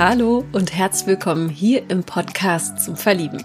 Hallo und herzlich willkommen hier im Podcast zum Verlieben.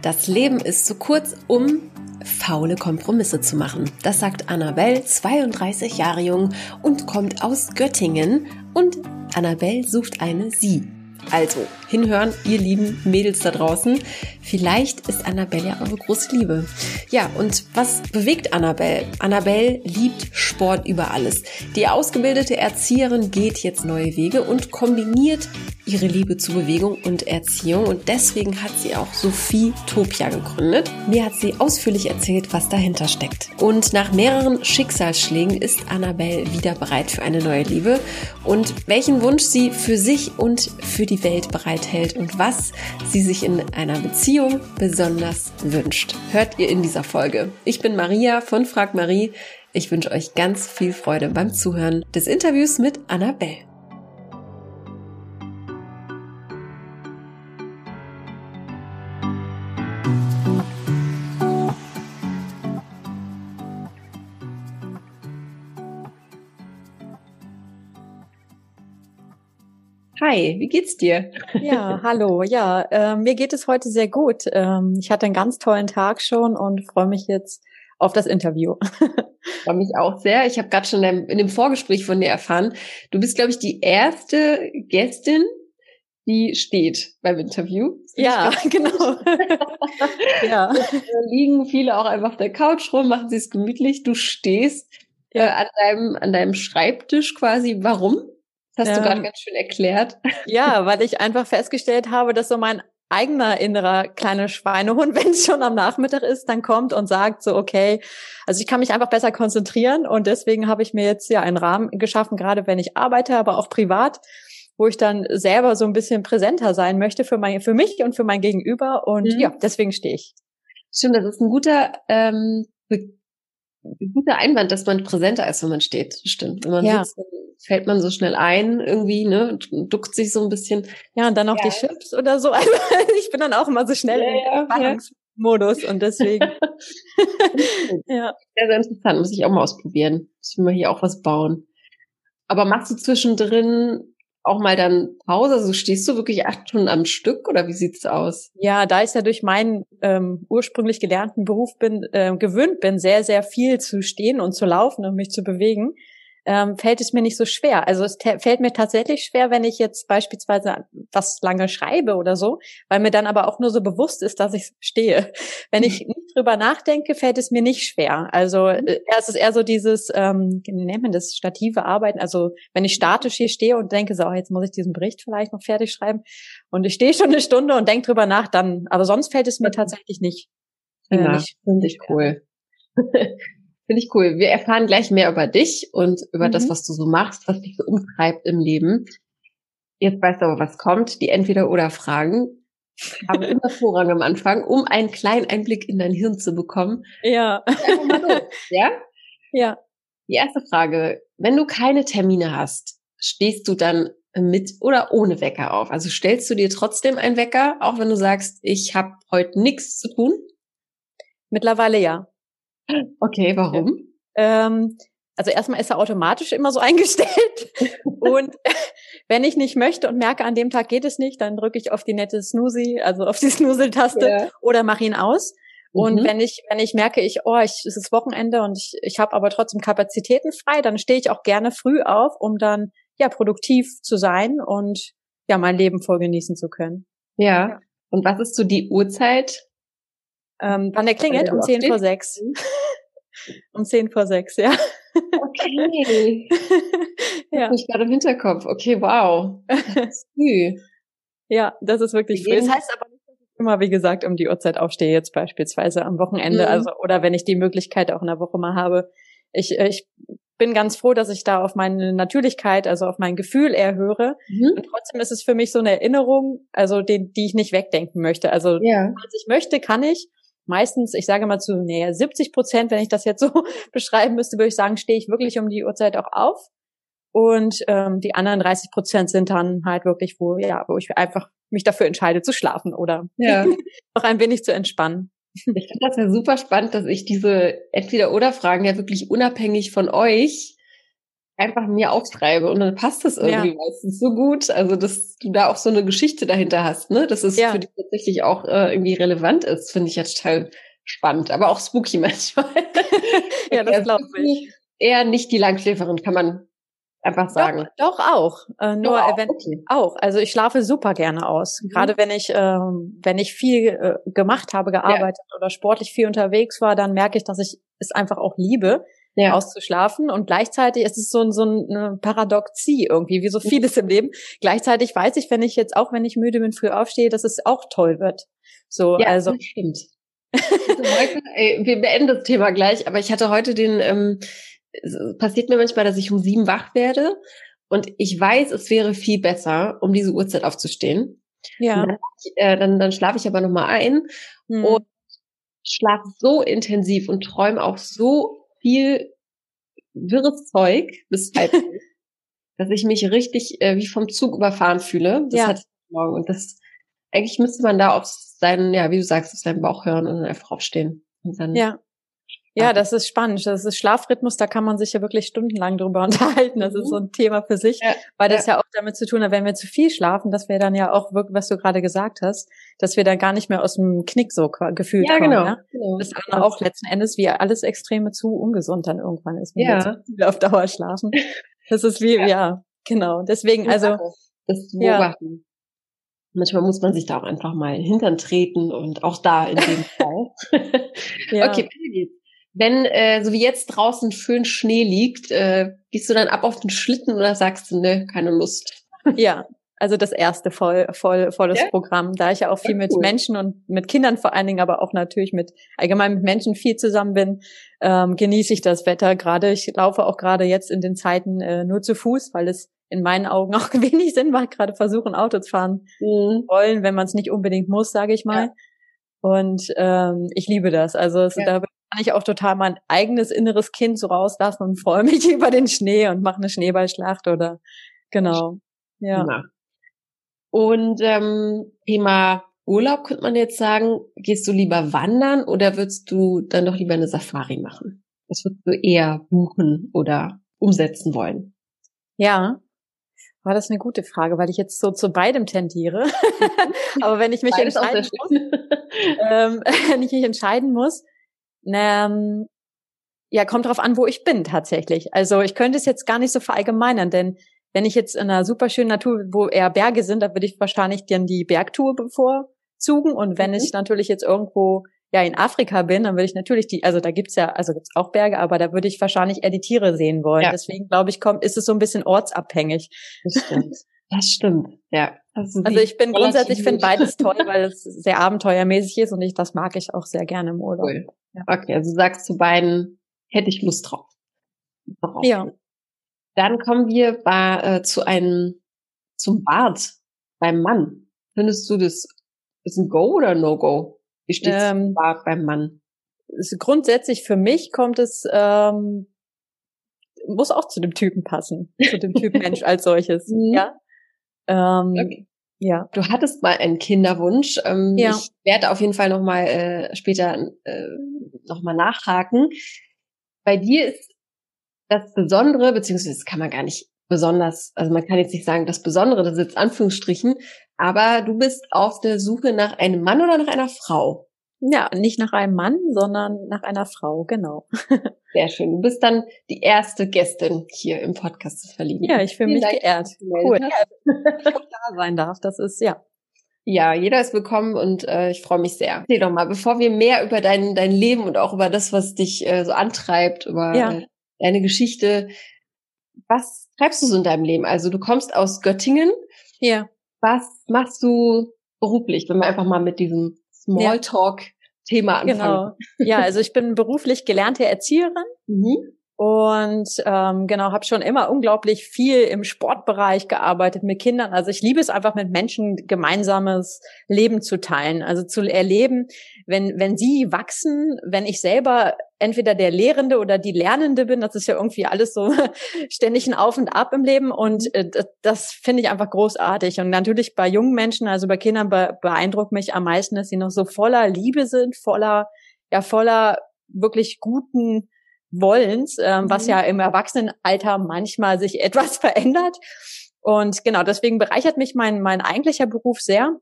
Das Leben ist zu kurz, um faule Kompromisse zu machen. Das sagt Annabelle, 32 Jahre jung und kommt aus Göttingen und Annabelle sucht eine Sie. Also, hinhören, ihr lieben Mädels da draußen. Vielleicht ist Annabelle ja eure große Liebe. Ja, und was bewegt Annabelle? Annabelle liebt Sport über alles. Die ausgebildete Erzieherin geht jetzt neue Wege und kombiniert ihre Liebe zu Bewegung und Erziehung. Und deswegen hat sie auch Sophie Topia gegründet. Mir hat sie ausführlich erzählt, was dahinter steckt. Und nach mehreren Schicksalsschlägen ist Annabelle wieder bereit für eine neue Liebe. Und welchen Wunsch sie für sich und für die Welt bereithält und was sie sich in einer Beziehung besonders wünscht. Hört ihr in dieser Folge. Ich bin Maria von Frag Marie. Ich wünsche euch ganz viel Freude beim Zuhören des Interviews mit Annabelle. Hi, wie geht's dir? Ja, hallo. Ja, äh, mir geht es heute sehr gut. Ähm, ich hatte einen ganz tollen Tag schon und freue mich jetzt auf das Interview. Freue mich auch sehr. Ich habe gerade schon in dem Vorgespräch von dir erfahren, du bist, glaube ich, die erste Gästin, die steht beim Interview. Ja, genau. ja. Da liegen viele auch einfach auf der Couch rum, machen sie es gemütlich. Du stehst ja. äh, an, deinem, an deinem Schreibtisch quasi. Warum? Das hast ähm, du gerade ganz schön erklärt. Ja, weil ich einfach festgestellt habe, dass so mein eigener innerer kleiner Schweinehund, wenn es schon am Nachmittag ist, dann kommt und sagt so, okay, also ich kann mich einfach besser konzentrieren und deswegen habe ich mir jetzt ja einen Rahmen geschaffen, gerade wenn ich arbeite, aber auch privat, wo ich dann selber so ein bisschen präsenter sein möchte für mein, für mich und für mein Gegenüber und mhm. ja, deswegen stehe ich. Stimmt, das ist ein guter ähm, guter Einwand, dass man präsenter ist, wenn man steht. Stimmt. Wenn man ja. sitzt, fällt man so schnell ein irgendwie, ne, duckt sich so ein bisschen. Ja, und dann noch ja. die Chips oder so. Also ich bin dann auch immer so schnell ja, im Spannungsmodus und deswegen. ja. Sehr, sehr interessant. Muss ich auch mal ausprobieren. Muss ich mal hier auch was bauen. Aber machst du zwischendrin auch mal dann Pause? Also stehst du wirklich acht Stunden am Stück oder wie sieht's aus? Ja, da ich ja durch meinen ähm, ursprünglich gelernten Beruf bin, äh, gewöhnt bin, sehr, sehr viel zu stehen und zu laufen und mich zu bewegen, ähm, fällt es mir nicht so schwer. Also es fällt mir tatsächlich schwer, wenn ich jetzt beispielsweise was lange schreibe oder so, weil mir dann aber auch nur so bewusst ist, dass ich stehe. Wenn ich nicht drüber nachdenke, fällt es mir nicht schwer. Also mhm. äh, es ist eher so dieses, ähm, wie nennt man das, stative Arbeiten. Also wenn ich statisch hier stehe und denke, so, oh, jetzt muss ich diesen Bericht vielleicht noch fertig schreiben und ich stehe schon eine Stunde und denke drüber nach, dann, aber sonst fällt es mir tatsächlich nicht. Äh, ja, finde ich cool. Finde ich cool. Wir erfahren gleich mehr über dich und über mhm. das, was du so machst, was dich so umtreibt im Leben. Jetzt weißt du aber, was kommt. Die Entweder-Oder-Fragen haben immer Vorrang am Anfang, um einen kleinen Einblick in dein Hirn zu bekommen. Ja. Ja? Ja. Die erste Frage. Wenn du keine Termine hast, stehst du dann mit oder ohne Wecker auf? Also stellst du dir trotzdem einen Wecker, auch wenn du sagst, ich habe heute nichts zu tun? Mittlerweile ja. Okay, warum? Ähm, also erstmal ist er automatisch immer so eingestellt. und wenn ich nicht möchte und merke, an dem Tag geht es nicht, dann drücke ich auf die nette Snoozy, also auf die Snoozel-Taste yeah. oder mache ihn aus. Und mhm. wenn ich, wenn ich merke, ich, oh, ich, es ist Wochenende und ich, ich habe aber trotzdem Kapazitäten frei, dann stehe ich auch gerne früh auf, um dann ja produktiv zu sein und ja mein Leben voll genießen zu können. Ja. ja. Und was ist so die Uhrzeit, ähm, wann der klingelt? Um zehn vor sechs. um zehn vor sechs, ja. Okay. ja. Das ich gerade im Hinterkopf. Okay, wow. Das. Ja, das ist wirklich früh. Das heißt aber nicht, dass ich immer, wie gesagt, um die Uhrzeit aufstehe, jetzt beispielsweise am Wochenende, mhm. also, oder wenn ich die Möglichkeit auch in der Woche mal habe. Ich, äh, ich bin ganz froh, dass ich da auf meine Natürlichkeit, also auf mein Gefühl eher höre. Mhm. Und trotzdem ist es für mich so eine Erinnerung, also die, die ich nicht wegdenken möchte. Also, ja. was ich möchte, kann ich meistens, ich sage mal zu näher 70 Prozent, wenn ich das jetzt so beschreiben müsste, würde ich sagen, stehe ich wirklich um die Uhrzeit auch auf. Und ähm, die anderen 30 Prozent sind dann halt wirklich, wo, ja, wo ich einfach mich dafür entscheide zu schlafen oder ja. noch ein wenig zu entspannen. Ich finde das ja super spannend, dass ich diese Entweder-Oder-Fragen ja wirklich unabhängig von euch einfach mir aufschreibe und dann passt das irgendwie ja. meistens so gut. Also, dass du da auch so eine Geschichte dahinter hast, ne? Dass es ja. für dich tatsächlich auch äh, irgendwie relevant ist, finde ich ja total spannend, aber auch spooky manchmal. ja, das glaube ich. Eher nicht die Langschläferin, kann man einfach sagen. Doch, doch auch. Äh, nur doch auch. Okay. auch. Also ich schlafe super gerne aus. Mhm. Gerade wenn ich, ähm, wenn ich viel äh, gemacht habe, gearbeitet ja. oder sportlich viel unterwegs war, dann merke ich, dass ich es einfach auch liebe, ja. auszuschlafen. Und gleichzeitig ist es so, so eine Paradoxie irgendwie, wie so mhm. vieles im Leben. Gleichzeitig weiß ich, wenn ich jetzt auch, wenn ich müde bin, früh aufstehe, dass es auch toll wird. So, ja, also. Das stimmt. Also heute, ey, wir beenden das Thema gleich, aber ich hatte heute den, ähm, passiert mir manchmal, dass ich um sieben wach werde und ich weiß, es wäre viel besser, um diese Uhrzeit aufzustehen. Ja. Dann, äh, dann, dann schlafe ich aber nochmal ein hm. und schlafe so intensiv und träume auch so viel wirres Zeug bis halb, dass ich mich richtig äh, wie vom Zug überfahren fühle. Das ja. hatte ich morgen. Und das, eigentlich müsste man da auf seinen, ja, wie du sagst, auf seinen Bauch hören und dann einfach aufstehen. Und dann ja. Ja, das ist spannend. Das ist Schlafrhythmus, da kann man sich ja wirklich stundenlang drüber unterhalten. Das ist so ein Thema für sich, ja, weil das ja. ja auch damit zu tun hat, wenn wir zu viel schlafen, dass wir dann ja auch wirklich, was du gerade gesagt hast, dass wir dann gar nicht mehr aus dem Knick so gefühlt ja, kommen. Genau, ne? genau. Das ist auch letzten Endes wie alles Extreme zu ungesund dann irgendwann ist, wenn ja. wir zu auf Dauer schlafen. Das ist wie, ja, ja genau. Deswegen, also. Das beobachten. Manchmal muss man sich da auch einfach mal hintern treten und auch da in dem Fall. ja. Okay, wenn äh, so wie jetzt draußen schön Schnee liegt, äh, gehst du dann ab auf den Schlitten oder sagst du, ne, keine Lust? Ja, also das erste voll, voll, volles ja? Programm, da ich ja auch viel mit cool. Menschen und mit Kindern vor allen Dingen, aber auch natürlich mit allgemein mit Menschen viel zusammen bin, ähm, genieße ich das Wetter gerade. Ich laufe auch gerade jetzt in den Zeiten äh, nur zu Fuß, weil es in meinen Augen auch wenig Sinn macht, gerade versuchen, Auto zu fahren mhm. wollen, wenn man es nicht unbedingt muss, sage ich mal. Ja. Und ähm, ich liebe das. Also es, ja. da kann ich auch total mein eigenes inneres Kind so rauslassen und freue mich über den Schnee und mache eine Schneeballschlacht oder genau. Ja. ja. Und ähm, Thema Urlaub könnte man jetzt sagen, gehst du lieber wandern oder würdest du dann doch lieber eine Safari machen? Was würdest du eher buchen oder umsetzen wollen? Ja, war das eine gute Frage, weil ich jetzt so zu beidem tendiere. Aber wenn ich mich entscheiden muss, ähm, wenn ich mich entscheiden muss, ähm, ja, kommt drauf an, wo ich bin tatsächlich. Also ich könnte es jetzt gar nicht so verallgemeinern, denn wenn ich jetzt in einer super schönen Natur, wo eher Berge sind, da würde ich wahrscheinlich dann die Bergtour bevorzugen. Und wenn mhm. ich natürlich jetzt irgendwo ja in Afrika bin, dann würde ich natürlich die, also da gibt's ja, also gibt's auch Berge, aber da würde ich wahrscheinlich eher die Tiere sehen wollen. Ja. Deswegen glaube ich, kommt, ist es so ein bisschen ortsabhängig. Das stimmt. Das stimmt, ja. Also, also ich bin grundsätzlich finde beides toll, weil es sehr abenteuermäßig ist und ich das mag ich auch sehr gerne im Urlaub. Cool. Ja. Okay, also sagst zu beiden hätte ich Lust drauf. drauf. Ja. Dann kommen wir bei, äh, zu einem zum Bart beim Mann. Findest du das ist ein Go oder No Go? Wie steht es ähm, Bart beim Mann? Grundsätzlich für mich kommt es ähm, muss auch zu dem Typen passen, zu dem Typ Mensch als solches. Mhm. Ja. Ähm, okay. Ja. Du hattest mal einen Kinderwunsch. Ähm, ja. Ich werde auf jeden Fall noch mal äh, später äh, noch mal nachhaken. Bei dir ist das Besondere, beziehungsweise das kann man gar nicht besonders, also man kann jetzt nicht sagen, das Besondere, das ist jetzt Anführungsstrichen, aber du bist auf der Suche nach einem Mann oder nach einer Frau? Ja, nicht nach einem Mann, sondern nach einer Frau, genau. Sehr schön. Du bist dann die erste Gästin hier im Podcast des Verlieben. Ja, ich fühle mich geehrt. Cool. Ja, da sein darf, das ist, ja. Ja, jeder ist willkommen und äh, ich freue mich sehr. Seh doch mal, bevor wir mehr über dein, dein Leben und auch über das, was dich äh, so antreibt, über ja. äh, deine Geschichte, was treibst du so in deinem Leben? Also du kommst aus Göttingen. Ja. Was machst du beruflich, wenn wir einfach mal mit diesem Smalltalk-Thema anfangen. Genau. Ja, also ich bin beruflich gelernte Erzieherin. Mhm. Und ähm, genau, habe schon immer unglaublich viel im Sportbereich gearbeitet mit Kindern. Also ich liebe es einfach mit Menschen gemeinsames Leben zu teilen, also zu erleben, wenn wenn sie wachsen, wenn ich selber entweder der Lehrende oder die Lernende bin, das ist ja irgendwie alles so ständig ein Auf und Ab im Leben und äh, das, finde ich einfach großartig. Und natürlich bei jungen Menschen, also bei Kindern be beeindruckt mich am meisten, dass sie noch so voller Liebe sind, voller ja voller wirklich guten Wollens, ähm, mhm. was ja im Erwachsenenalter manchmal sich etwas verändert. Und genau, deswegen bereichert mich mein, mein eigentlicher Beruf sehr.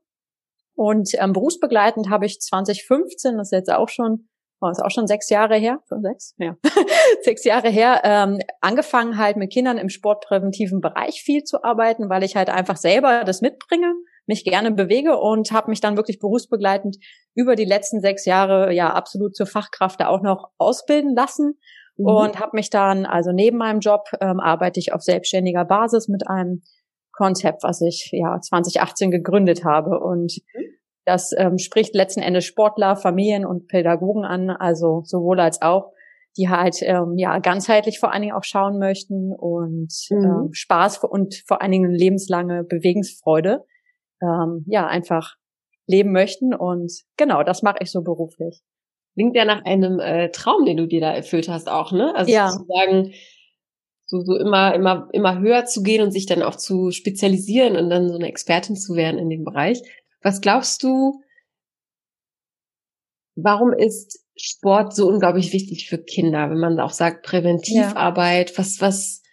Und ähm, berufsbegleitend habe ich 2015, das ist jetzt auch schon, oh, ist auch schon sechs Jahre her, schon sechs, ja, sechs Jahre her, ähm, angefangen halt mit Kindern im sportpräventiven Bereich viel zu arbeiten, weil ich halt einfach selber das mitbringe, mich gerne bewege und habe mich dann wirklich berufsbegleitend über die letzten sechs Jahre ja absolut zur Fachkraft da auch noch ausbilden lassen mhm. und habe mich dann, also neben meinem Job ähm, arbeite ich auf selbstständiger Basis mit einem Konzept, was ich ja 2018 gegründet habe und mhm. das ähm, spricht letzten Endes Sportler, Familien und Pädagogen an, also sowohl als auch, die halt ähm, ja ganzheitlich vor allen Dingen auch schauen möchten und mhm. ähm, Spaß und vor allen Dingen lebenslange Bewegungsfreude ähm, ja einfach leben möchten und genau das mache ich so beruflich. Klingt ja nach einem äh, Traum, den du dir da erfüllt hast auch, ne? Also ja. sozusagen so, so immer, immer, immer höher zu gehen und sich dann auch zu spezialisieren und dann so eine Expertin zu werden in dem Bereich. Was glaubst du, warum ist Sport so unglaublich wichtig für Kinder, wenn man auch sagt Präventivarbeit, ja. was, was,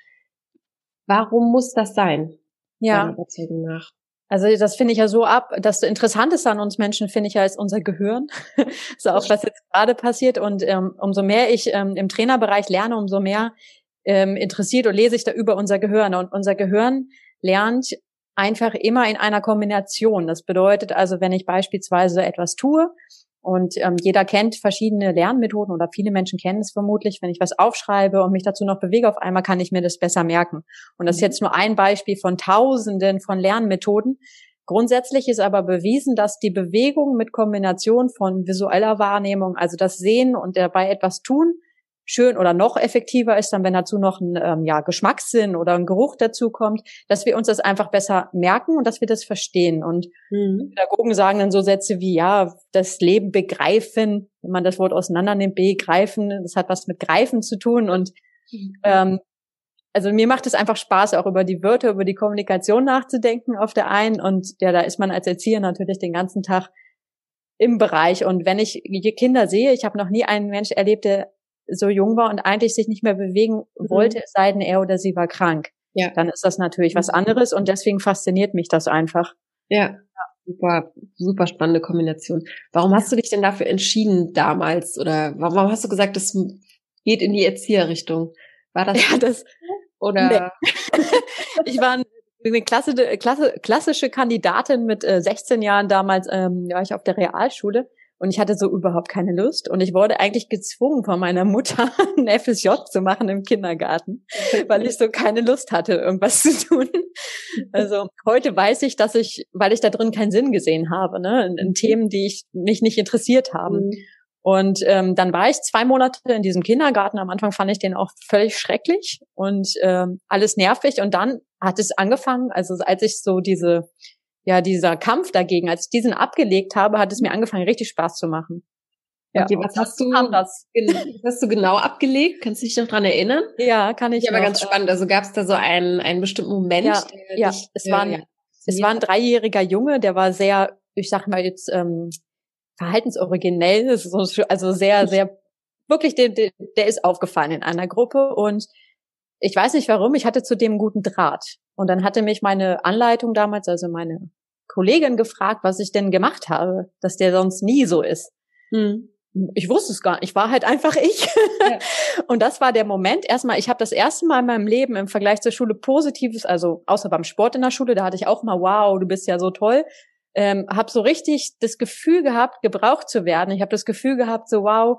warum muss das sein? Ja. Nach? Also das finde ich ja so ab. Das Interessante an uns Menschen finde ich ja ist unser Gehirn. so auch was jetzt gerade passiert. Und ähm, umso mehr ich ähm, im Trainerbereich lerne, umso mehr ähm, interessiert und lese ich da über unser Gehirn. Und unser Gehirn lernt einfach immer in einer Kombination. Das bedeutet also, wenn ich beispielsweise etwas tue und ähm, jeder kennt verschiedene Lernmethoden oder viele Menschen kennen es vermutlich. Wenn ich was aufschreibe und mich dazu noch bewege, auf einmal kann ich mir das besser merken. Und das ist mhm. jetzt nur ein Beispiel von Tausenden von Lernmethoden. Grundsätzlich ist aber bewiesen, dass die Bewegung mit Kombination von visueller Wahrnehmung, also das Sehen und dabei etwas tun, schön oder noch effektiver ist dann, wenn dazu noch ein ähm, ja, Geschmackssinn oder ein Geruch dazu kommt, dass wir uns das einfach besser merken und dass wir das verstehen. Und mhm. Pädagogen sagen dann so Sätze wie, ja, das Leben begreifen, wenn man das Wort auseinander nimmt, begreifen, das hat was mit Greifen zu tun. Und mhm. ähm, also mir macht es einfach Spaß, auch über die Wörter, über die Kommunikation nachzudenken auf der einen. Und ja, da ist man als Erzieher natürlich den ganzen Tag im Bereich. Und wenn ich Kinder sehe, ich habe noch nie einen Mensch erlebt, der so jung war und eigentlich sich nicht mehr bewegen mhm. wollte, es sei denn, er oder sie war krank. Ja. Dann ist das natürlich was mhm. anderes und deswegen fasziniert mich das einfach. Ja. Super, super spannende Kombination. Warum hast du dich denn dafür entschieden damals? Oder warum hast du gesagt, das geht in die Erzieherrichtung? War das, ja, das oder? Nee. ich war eine klasse, klassische Kandidatin mit äh, 16 Jahren damals, ähm, war ich auf der Realschule und ich hatte so überhaupt keine Lust. Und ich wurde eigentlich gezwungen von meiner Mutter, ein FSJ zu machen im Kindergarten, weil ich so keine Lust hatte, irgendwas zu tun. Also heute weiß ich, dass ich, weil ich da drin keinen Sinn gesehen habe, ne, in, in Themen, die ich mich nicht interessiert haben. Mhm. Und ähm, dann war ich zwei Monate in diesem Kindergarten. Am Anfang fand ich den auch völlig schrecklich und ähm, alles nervig. Und dann hat es angefangen, also als ich so diese ja, dieser Kampf dagegen, als ich diesen abgelegt habe, hat es mir angefangen, richtig Spaß zu machen. Ja, okay, was hast du, was hast du genau abgelegt? Kannst du dich noch dran erinnern? Ja, kann ich. Ja, aber ganz spannend. Also gab es da so einen, einen bestimmten Moment? Ja, ja. Dich, es, war ein, ja. es war ein dreijähriger Junge, der war sehr, ich sag mal jetzt, ähm, verhaltensoriginell, also sehr, sehr, wirklich, der, der, der ist aufgefallen in einer Gruppe und ich weiß nicht warum, ich hatte zu dem guten Draht. Und dann hatte mich meine Anleitung damals, also meine Kollegin gefragt, was ich denn gemacht habe, dass der sonst nie so ist. Hm. Ich wusste es gar nicht. Ich war halt einfach ich. Ja. Und das war der Moment. Erstmal, ich habe das erste Mal in meinem Leben im Vergleich zur Schule Positives, also außer beim Sport in der Schule, da hatte ich auch mal, wow, du bist ja so toll. Ähm, habe so richtig das Gefühl gehabt, gebraucht zu werden. Ich habe das Gefühl gehabt, so wow,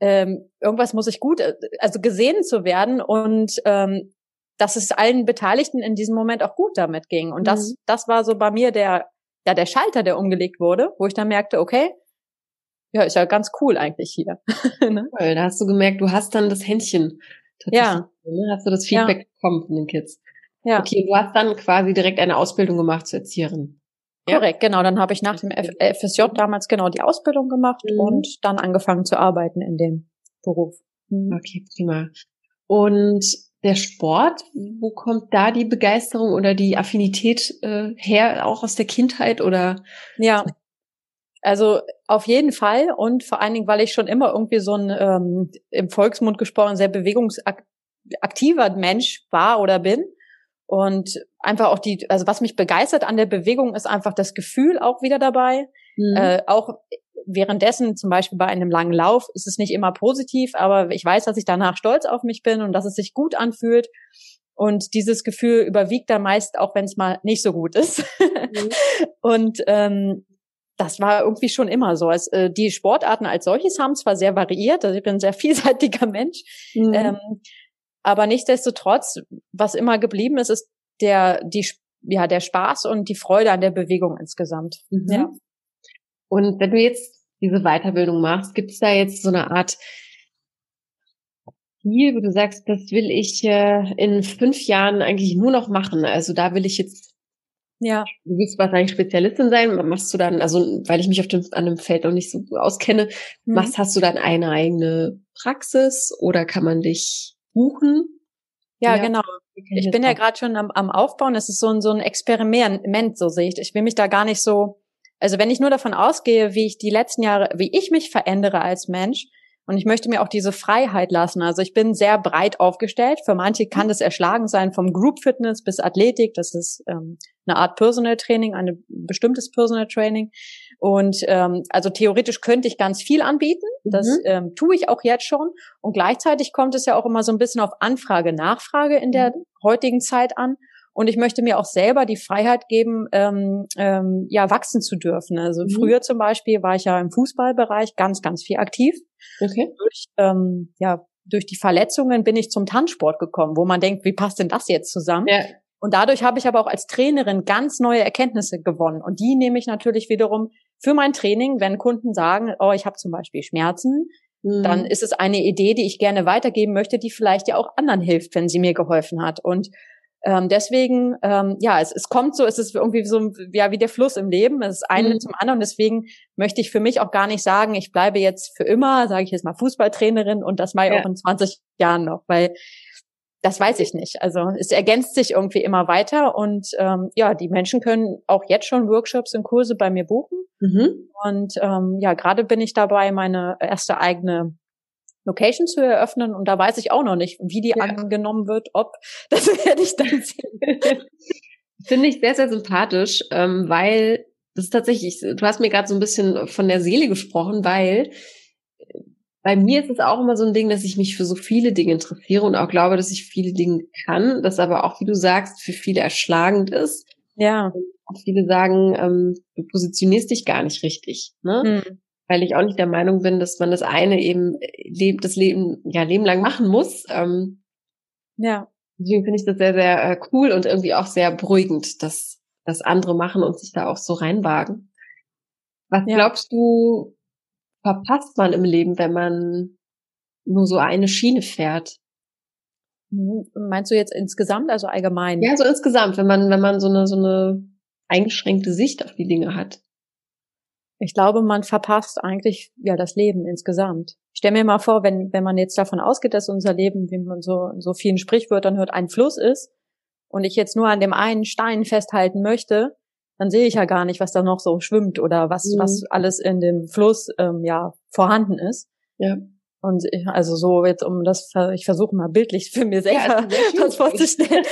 ähm, irgendwas muss ich gut, äh, also gesehen zu werden und ähm, dass es allen Beteiligten in diesem Moment auch gut damit ging. Und das, mhm. das war so bei mir der, ja, der Schalter, der umgelegt wurde, wo ich dann merkte, okay, ja, ist ja ganz cool eigentlich hier. ne? cool, da hast du gemerkt, du hast dann das Händchen. Ja. Ne? Hast du das Feedback ja. bekommen von den Kids. Ja. Okay, du hast dann quasi direkt eine Ausbildung gemacht zur Erzieherin. Korrekt, genau. Dann habe ich nach dem FSJ damals genau die Ausbildung gemacht mhm. und dann angefangen zu arbeiten in dem Beruf. Mhm. Okay, prima. Und der Sport, wo kommt da die Begeisterung oder die Affinität äh, her, auch aus der Kindheit oder? Ja. Also auf jeden Fall und vor allen Dingen, weil ich schon immer irgendwie so ein ähm, im Volksmund gesprochen sehr bewegungsaktiver Mensch war oder bin. Und einfach auch die, also was mich begeistert an der Bewegung ist einfach das Gefühl auch wieder dabei. Mhm. Äh, auch währenddessen, zum Beispiel bei einem langen Lauf, ist es nicht immer positiv, aber ich weiß, dass ich danach stolz auf mich bin und dass es sich gut anfühlt. Und dieses Gefühl überwiegt da meist, auch wenn es mal nicht so gut ist. Mhm. und ähm, das war irgendwie schon immer so. Es, äh, die Sportarten als solches haben zwar sehr variiert, also ich bin ein sehr vielseitiger Mensch, mhm. ähm, aber nichtsdestotrotz, was immer geblieben ist, ist der, die, ja, der Spaß und die Freude an der Bewegung insgesamt. Mhm. Ja. Und wenn du jetzt diese Weiterbildung machst, gibt es da jetzt so eine Art Ziel, wo du sagst, das will ich äh, in fünf Jahren eigentlich nur noch machen. Also da will ich jetzt ja. Du willst wahrscheinlich Spezialistin sein, machst du dann, also weil ich mich auf dem, an dem Feld noch nicht so auskenne, mhm. machst, hast du dann eine eigene Praxis oder kann man dich buchen? Ja, ja. genau. Ich bin ja gerade schon am, am Aufbauen. Es ist so ein, so ein Experiment, so sehe ich. Ich will mich da gar nicht so, also wenn ich nur davon ausgehe, wie ich die letzten Jahre, wie ich mich verändere als Mensch, und ich möchte mir auch diese Freiheit lassen. Also ich bin sehr breit aufgestellt. Für manche kann das erschlagen sein, vom Group Fitness bis Athletik. Das ist ähm, eine Art Personal Training, ein bestimmtes Personal Training. Und ähm, also theoretisch könnte ich ganz viel anbieten. Das mhm. ähm, tue ich auch jetzt schon. Und gleichzeitig kommt es ja auch immer so ein bisschen auf Anfrage, Nachfrage in der mhm. heutigen Zeit an. Und ich möchte mir auch selber die Freiheit geben, ähm, ähm, ja, wachsen zu dürfen. Also mhm. früher zum Beispiel war ich ja im Fußballbereich ganz, ganz viel aktiv. Okay. Durch, ähm, ja, durch die Verletzungen bin ich zum Tanzsport gekommen, wo man denkt, wie passt denn das jetzt zusammen? Ja. Und dadurch habe ich aber auch als Trainerin ganz neue Erkenntnisse gewonnen. Und die nehme ich natürlich wiederum für mein Training, wenn Kunden sagen, oh, ich habe zum Beispiel Schmerzen, mhm. dann ist es eine Idee, die ich gerne weitergeben möchte, die vielleicht ja auch anderen hilft, wenn sie mir geholfen hat. Und ähm, deswegen, ähm, ja, es, es kommt so, es ist irgendwie so, ja, wie der Fluss im Leben. Es ist eine mhm. zum anderen. Deswegen möchte ich für mich auch gar nicht sagen, ich bleibe jetzt für immer, sage ich jetzt mal, Fußballtrainerin und das mache ich ja. auch in 20 Jahren noch, weil das weiß ich nicht. Also es ergänzt sich irgendwie immer weiter und ähm, ja, die Menschen können auch jetzt schon Workshops und Kurse bei mir buchen. Mhm. Und ähm, ja, gerade bin ich dabei, meine erste eigene Location zu eröffnen und da weiß ich auch noch nicht, wie die ja. angenommen wird, ob, das werde ich dann sehen. Finde ich sehr, sehr sympathisch, ähm, weil das ist tatsächlich, du hast mir gerade so ein bisschen von der Seele gesprochen, weil äh, bei mir ist es auch immer so ein Ding, dass ich mich für so viele Dinge interessiere und auch glaube, dass ich viele Dinge kann, das aber auch, wie du sagst, für viele erschlagend ist. Ja. Und viele sagen, ähm, du positionierst dich gar nicht richtig. Ne? Hm weil ich auch nicht der Meinung bin, dass man das eine eben äh, das Leben ja Leben lang machen muss. Ähm, ja. Deswegen finde ich das sehr sehr äh, cool und irgendwie auch sehr beruhigend, dass dass andere machen und sich da auch so reinwagen. Was ja. glaubst du, verpasst man im Leben, wenn man nur so eine Schiene fährt? Mhm. Meinst du jetzt insgesamt, also allgemein? Ja, so insgesamt, wenn man wenn man so eine so eine eingeschränkte Sicht auf die Dinge hat. Ich glaube, man verpasst eigentlich ja das Leben insgesamt. Ich stelle mir mal vor, wenn, wenn man jetzt davon ausgeht, dass unser Leben, wie man so in so vielen Sprichwörtern hört, ein Fluss ist und ich jetzt nur an dem einen Stein festhalten möchte, dann sehe ich ja gar nicht, was da noch so schwimmt oder was, mhm. was alles in dem Fluss ähm, ja vorhanden ist. Ja. Und ich, also so jetzt um das, ich versuche mal bildlich für mir selber ja, was vorzustellen.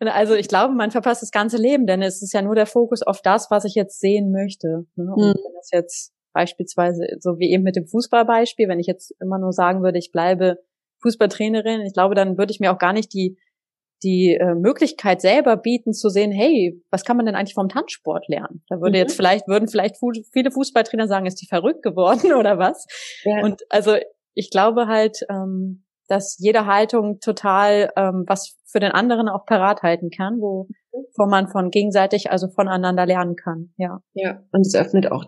Und also ich glaube, man verpasst das ganze Leben, denn es ist ja nur der Fokus auf das, was ich jetzt sehen möchte. Ne? Und mhm. wenn das jetzt beispielsweise, so wie eben mit dem Fußballbeispiel, wenn ich jetzt immer nur sagen würde, ich bleibe Fußballtrainerin, ich glaube, dann würde ich mir auch gar nicht die die äh, Möglichkeit selber bieten zu sehen, hey, was kann man denn eigentlich vom Tanzsport lernen? Da würde mhm. jetzt vielleicht, würden vielleicht viele Fußballtrainer sagen, ist die verrückt geworden oder was? Ja. Und also ich glaube halt, ähm, dass jede Haltung total ähm, was für den anderen auch parat halten kann, wo, wo man von gegenseitig, also voneinander lernen kann. Ja. Ja. Und es öffnet auch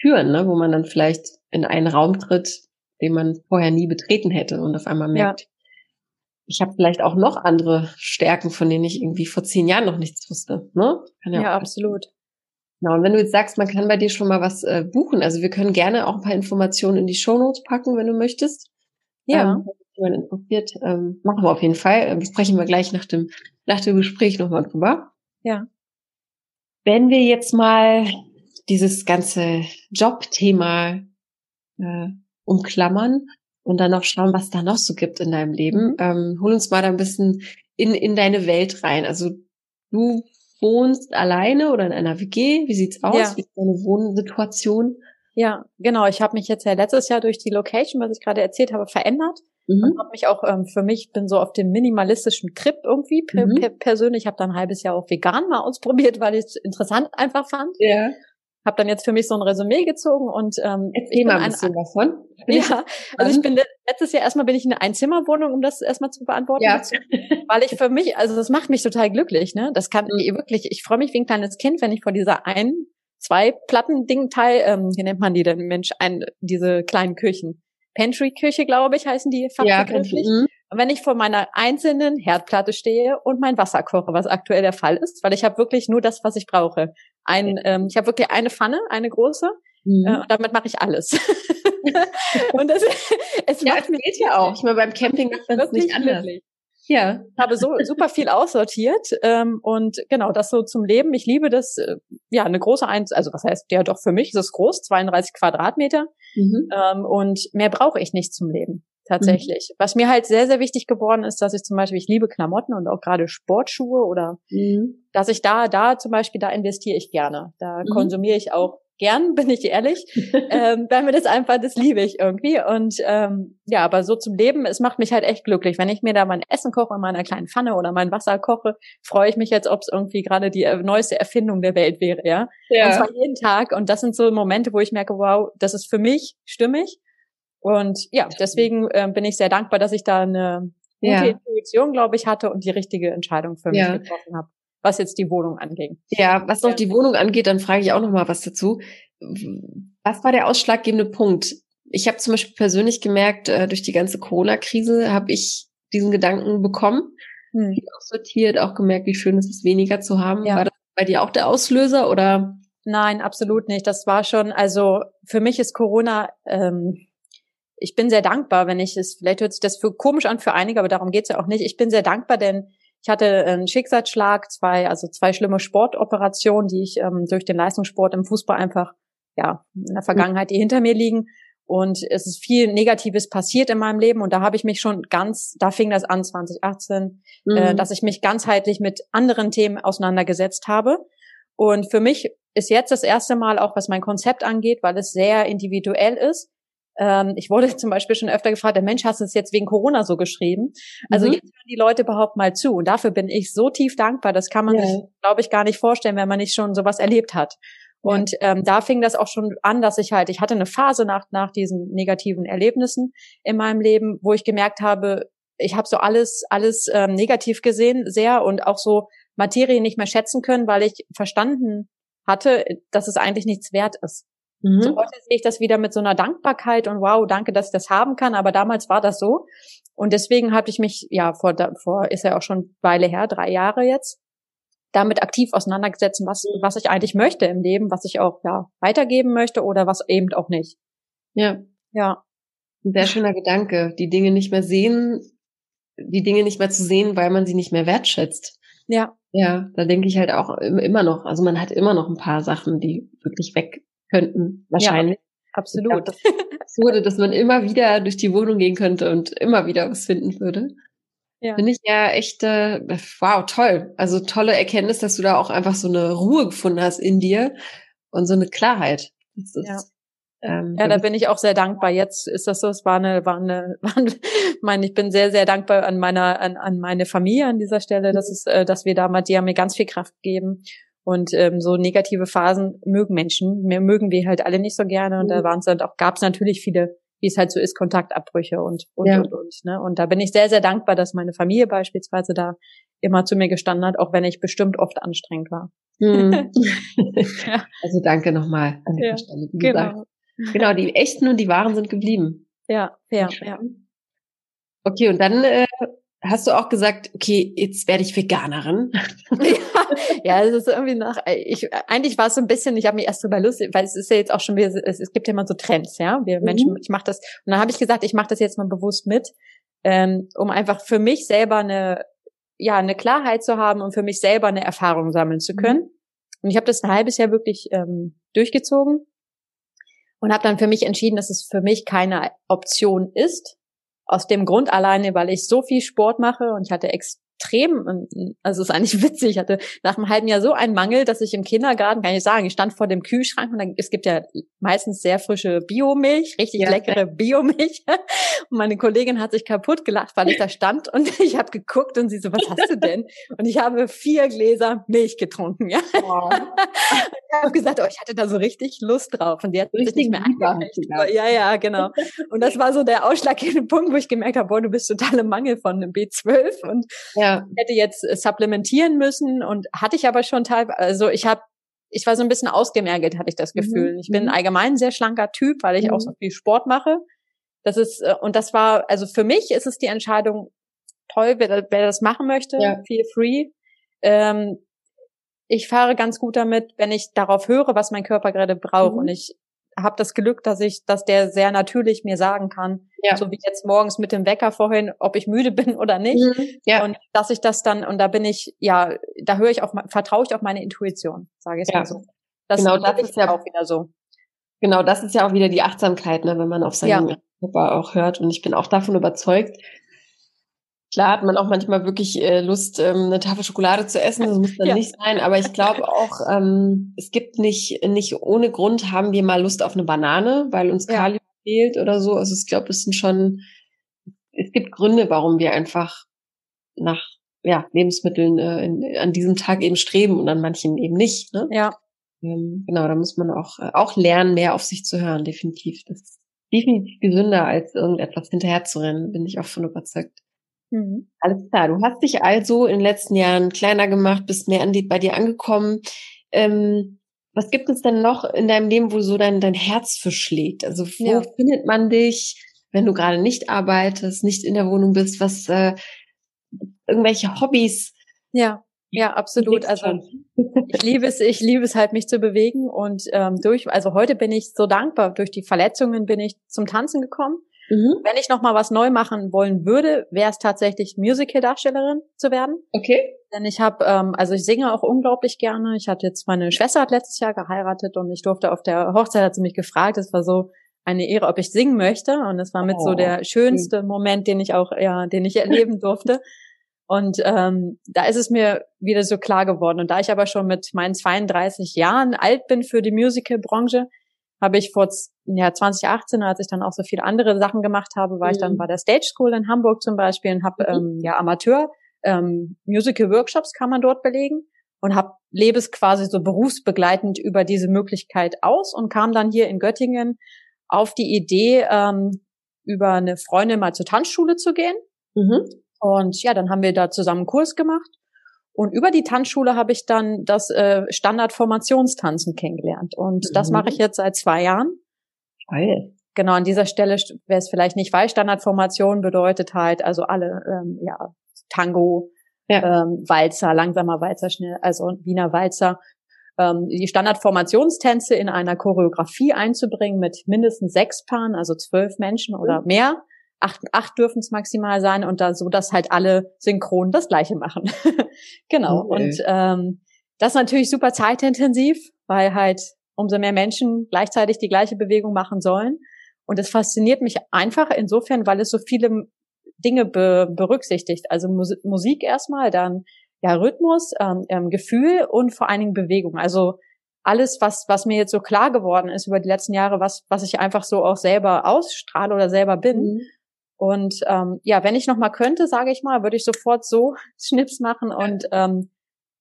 Türen, ne, wo man dann vielleicht in einen Raum tritt, den man vorher nie betreten hätte und auf einmal merkt, ja ich habe vielleicht auch noch andere Stärken, von denen ich irgendwie vor zehn Jahren noch nichts wusste. Ne? ja, ja absolut. Genau, und wenn du jetzt sagst, man kann bei dir schon mal was äh, buchen, also wir können gerne auch ein paar Informationen in die Shownotes packen, wenn du möchtest. Ja. Ähm, jemand interessiert, ähm, machen wir auf jeden Fall. Äh, sprechen wir gleich nach dem, nach dem Gespräch nochmal drüber. Ja. Wenn wir jetzt mal dieses ganze Jobthema äh, umklammern und dann noch schauen, was da noch so gibt in deinem Leben. Mhm. Ähm, hol uns mal da ein bisschen in, in deine Welt rein. Also du wohnst alleine oder in einer WG? Wie sieht's aus? Ja. Wie ist deine Wohnsituation? Ja, genau. Ich habe mich jetzt ja letztes Jahr durch die Location, was ich gerade erzählt habe, verändert. Mhm. Und habe mich auch ähm, für mich bin so auf dem minimalistischen Trip irgendwie per, mhm. per, persönlich. habe dann ein halbes Jahr auch vegan mal ausprobiert, weil ich es interessant einfach fand. Ja habe dann jetzt für mich so ein Resümee gezogen und ähm, Erzähl mal ein bisschen davon. Ja, also ich bin letztes Jahr erstmal bin ich in eine Einzimmerwohnung, um das erstmal zu beantworten, ja. weil ich für mich, also das macht mich total glücklich, ne? Das kann mhm. wirklich, ich freue mich wie ein kleines Kind, wenn ich vor dieser ein, zwei Platten Ding teil, ähm, wie nennt man die denn, Mensch, ein, diese kleinen Küchen. Pantry-Küche, glaube ich, heißen die fachbegrifflich. Ja, und wenn ich vor meiner einzelnen Herdplatte stehe und mein Wasser koche, was aktuell der Fall ist, weil ich habe wirklich nur das, was ich brauche. Ein, ähm, ich habe wirklich eine Pfanne, eine große, mhm. äh, und damit mache ich alles. und das, es ja, macht mir geht ja auch. Ich meine, beim Camping macht man es nicht anders. Glücklich. Ja. Ich habe so super viel aussortiert ähm, und genau das so zum Leben. Ich liebe das, äh, ja, eine große Eins, also was heißt, ja doch für mich ist es groß, 32 Quadratmeter mhm. ähm, und mehr brauche ich nicht zum Leben tatsächlich. Mhm. Was mir halt sehr, sehr wichtig geworden ist, dass ich zum Beispiel, ich liebe Klamotten und auch gerade Sportschuhe oder mhm. dass ich da, da zum Beispiel, da investiere ich gerne. Da mhm. konsumiere ich auch gern, bin ich ehrlich, ähm, weil mir das einfach, das liebe ich irgendwie. Und ähm, ja, aber so zum Leben, es macht mich halt echt glücklich. Wenn ich mir da mein Essen koche in meiner kleinen Pfanne oder mein Wasser koche, freue ich mich jetzt, ob es irgendwie gerade die neueste Erfindung der Welt wäre, ja? ja. Und zwar jeden Tag. Und das sind so Momente, wo ich merke, wow, das ist für mich stimmig. Und ja, deswegen äh, bin ich sehr dankbar, dass ich da eine gute ja. Intuition, glaube ich, hatte und die richtige Entscheidung für mich ja. getroffen habe, was jetzt die Wohnung anging. Ja, was noch die Wohnung angeht, dann frage ich auch noch mal was dazu. Was war der ausschlaggebende Punkt? Ich habe zum Beispiel persönlich gemerkt, äh, durch die ganze Corona-Krise habe ich diesen Gedanken bekommen, hm. auch sortiert, auch gemerkt, wie schön es ist, weniger zu haben. Ja. War das bei dir auch der Auslöser oder? Nein, absolut nicht. Das war schon, also für mich ist Corona ähm, ich bin sehr dankbar, wenn ich es, vielleicht hört sich das für komisch an für einige, aber darum geht's ja auch nicht. Ich bin sehr dankbar, denn ich hatte einen Schicksalsschlag, zwei, also zwei schlimme Sportoperationen, die ich ähm, durch den Leistungssport im Fußball einfach, ja, in der Vergangenheit, die hinter mir liegen. Und es ist viel Negatives passiert in meinem Leben und da habe ich mich schon ganz, da fing das an 2018, äh, mhm. äh, dass ich mich ganzheitlich mit anderen Themen auseinandergesetzt habe. Und für mich ist jetzt das erste Mal auch, was mein Konzept angeht, weil es sehr individuell ist, ähm, ich wurde zum Beispiel schon öfter gefragt, der Mensch, hast du es jetzt wegen Corona so geschrieben? Also mhm. jetzt hören die Leute überhaupt mal zu. Und dafür bin ich so tief dankbar. Das kann man ja. sich, glaube ich, gar nicht vorstellen, wenn man nicht schon sowas erlebt hat. Und ähm, da fing das auch schon an, dass ich halt, ich hatte eine Phase nach, nach diesen negativen Erlebnissen in meinem Leben, wo ich gemerkt habe, ich habe so alles, alles ähm, negativ gesehen, sehr und auch so Materie nicht mehr schätzen können, weil ich verstanden hatte, dass es eigentlich nichts wert ist. Mhm. So heute sehe ich das wieder mit so einer Dankbarkeit und wow, danke, dass ich das haben kann. Aber damals war das so. Und deswegen habe ich mich, ja, vor, vor ist ja auch schon Weile her, drei Jahre jetzt, damit aktiv auseinandergesetzt, was, mhm. was ich eigentlich möchte im Leben, was ich auch, ja, weitergeben möchte oder was eben auch nicht. Ja. Ja. Ein sehr schöner Gedanke, die Dinge nicht mehr sehen, die Dinge nicht mehr zu sehen, weil man sie nicht mehr wertschätzt. Ja. Ja, da denke ich halt auch immer noch, also man hat immer noch ein paar Sachen, die wirklich weg könnten, wahrscheinlich. Ja, absolut. das wurde, dass man immer wieder durch die Wohnung gehen könnte und immer wieder was finden würde. Ja. Finde ich ja echt, äh, wow, toll. Also tolle Erkenntnis, dass du da auch einfach so eine Ruhe gefunden hast in dir und so eine Klarheit. Ist, ja. Ähm, ja, da bin ich auch sehr dankbar. Jetzt ist das so, es war eine, war eine, war eine meine, ich bin sehr, sehr dankbar an meiner, an, an meine Familie an dieser Stelle, dass es, äh, dass wir da mal, die haben mir ganz viel Kraft gegeben und ähm, so negative Phasen mögen Menschen, mehr mögen wir halt alle nicht so gerne. Und da mhm. waren es dann auch, gab es natürlich viele, wie es halt so ist, Kontaktabbrüche und und, ja. und und. Ne? Und da bin ich sehr, sehr dankbar, dass meine Familie beispielsweise da immer zu mir gestanden hat, auch wenn ich bestimmt oft anstrengend war. Mhm. ja. Also danke nochmal an der ja, Stelle. Genau. Gesagt. Genau, die echten und die wahren sind geblieben. Ja, ja, ja. Okay, und dann äh, hast du auch gesagt, okay, jetzt werde ich Veganerin. ja, es ist irgendwie nach, ich, eigentlich war es so ein bisschen, ich habe mich erst drüber lustig, weil es ist ja jetzt auch schon wieder, es, es gibt ja immer so Trends, ja, wir mhm. Menschen, ich mache das, und dann habe ich gesagt, ich mache das jetzt mal bewusst mit, ähm, um einfach für mich selber eine, ja, eine Klarheit zu haben und für mich selber eine Erfahrung sammeln zu können. Mhm. Und ich habe das ein halbes Jahr wirklich ähm, durchgezogen und habe dann für mich entschieden, dass es für mich keine Option ist. Aus dem Grund alleine, weil ich so viel Sport mache und ich hatte ex extrem, also es ist eigentlich witzig, ich hatte nach einem halben Jahr so einen Mangel, dass ich im Kindergarten, kann ich sagen, ich stand vor dem Kühlschrank und dann, es gibt ja meistens sehr frische Biomilch, richtig ja. leckere Biomilch. Und meine Kollegin hat sich kaputt gelacht, weil ich da stand und ich habe geguckt und sie so, was hast du denn? Und ich habe vier Gläser Milch getrunken, ja. Oh. ich habe gesagt, oh, ich hatte da so richtig Lust drauf und die hat richtig sich nicht mehr eingekriegt. Ja, ja, genau. Und das war so der ausschlaggebende Punkt, wo ich gemerkt habe, boah, du bist total im Mangel von einem B12 und ja hätte jetzt äh, supplementieren müssen und hatte ich aber schon teilweise, also ich habe ich war so ein bisschen ausgemergelt, hatte ich das mhm. Gefühl. Mhm. Ich bin mhm. allgemein ein sehr schlanker Typ, weil ich mhm. auch so viel Sport mache. Das ist, äh, und das war, also für mich ist es die Entscheidung, toll, wer, wer das machen möchte, ja. feel free. Ähm, ich fahre ganz gut damit, wenn ich darauf höre, was mein Körper gerade braucht. Mhm. Und ich habe das Glück, dass ich, dass der sehr natürlich mir sagen kann, ja. so wie jetzt morgens mit dem Wecker vorhin, ob ich müde bin oder nicht. Mhm. Ja. Und dass ich das dann, und da bin ich, ja, da höre ich auf, vertraue ich auf meine Intuition, sage ich ja. mal so. Das genau, das ist ja auch wieder so. Genau, das ist ja auch wieder die Achtsamkeit, ne, wenn man auf seinen ja. Körper auch hört. Und ich bin auch davon überzeugt, Klar hat man auch manchmal wirklich äh, Lust, ähm, eine Tafel Schokolade zu essen. Das muss dann ja. nicht sein. Aber ich glaube auch, ähm, es gibt nicht, nicht ohne Grund haben wir mal Lust auf eine Banane, weil uns ja. Kalium fehlt oder so. Also ich glaube, es sind schon, es gibt Gründe, warum wir einfach nach ja, Lebensmitteln äh, in, an diesem Tag eben streben und an manchen eben nicht. Ne? Ja. Ähm, genau, da muss man auch, äh, auch lernen, mehr auf sich zu hören, definitiv. Das ist definitiv gesünder, als irgendetwas hinterherzurennen, bin ich auch von überzeugt. Mhm. Alles klar. Du hast dich also in den letzten Jahren kleiner gemacht, bist mehr an die, bei dir angekommen. Ähm, was gibt es denn noch in deinem Leben, wo so dein, dein Herz verschlägt? Also wo ja. findet man dich, wenn du gerade nicht arbeitest, nicht in der Wohnung bist? Was äh, irgendwelche Hobbys? Ja. Ja, absolut. Also ich liebe es, ich liebe es halt, mich zu bewegen und ähm, durch. Also heute bin ich so dankbar. Durch die Verletzungen bin ich zum Tanzen gekommen Mhm. Wenn ich noch mal was neu machen wollen würde, wäre es tatsächlich Musical-Darstellerin zu werden. Okay. Denn ich habe, ähm, also ich singe auch unglaublich gerne. Ich hatte jetzt meine Schwester hat letztes Jahr geheiratet und ich durfte auf der Hochzeit hat sie mich gefragt. Es war so eine Ehre, ob ich singen möchte und es war mit oh, so der schönste. Moment, den ich auch, ja, den ich erleben durfte. Und ähm, da ist es mir wieder so klar geworden. Und da ich aber schon mit meinen 32 Jahren alt bin für die Musical-Branche, habe ich vor ja, 2018, als ich dann auch so viele andere Sachen gemacht habe, war mhm. ich dann mhm. bei der Stage School in Hamburg zum Beispiel und habe mhm. ähm, ja Amateur ähm, Musical Workshops kann man dort belegen und habe lebe es quasi so berufsbegleitend über diese Möglichkeit aus und kam dann hier in Göttingen auf die Idee, ähm, über eine Freundin mal zur Tanzschule zu gehen. Mhm. Und ja, dann haben wir da zusammen einen Kurs gemacht und über die Tanzschule habe ich dann das äh, Standardformationstanzen kennengelernt. Und mhm. das mache ich jetzt seit zwei Jahren. Geil. Genau, an dieser Stelle, wer es vielleicht nicht weiß, Standardformation bedeutet halt, also alle, ähm, ja, Tango, ja. Ähm, Walzer, langsamer Walzer, schnell, also Wiener Walzer, ähm, die Standardformationstänze in einer Choreografie einzubringen mit mindestens sechs Paaren, also zwölf Menschen oder mehr acht, acht dürfen es maximal sein und da so, dass halt alle synchron das Gleiche machen. genau. Okay. Und ähm, das ist natürlich super zeitintensiv, weil halt umso mehr Menschen gleichzeitig die gleiche Bewegung machen sollen. Und es fasziniert mich einfach insofern, weil es so viele Dinge be berücksichtigt. Also Musik erstmal, dann ja Rhythmus, ähm, ähm, Gefühl und vor allen Dingen Bewegung. Also alles, was, was mir jetzt so klar geworden ist über die letzten Jahre, was, was ich einfach so auch selber ausstrahle oder selber bin. Mhm. Und ähm, ja, wenn ich noch mal könnte, sage ich mal, würde ich sofort so Schnips machen und ähm,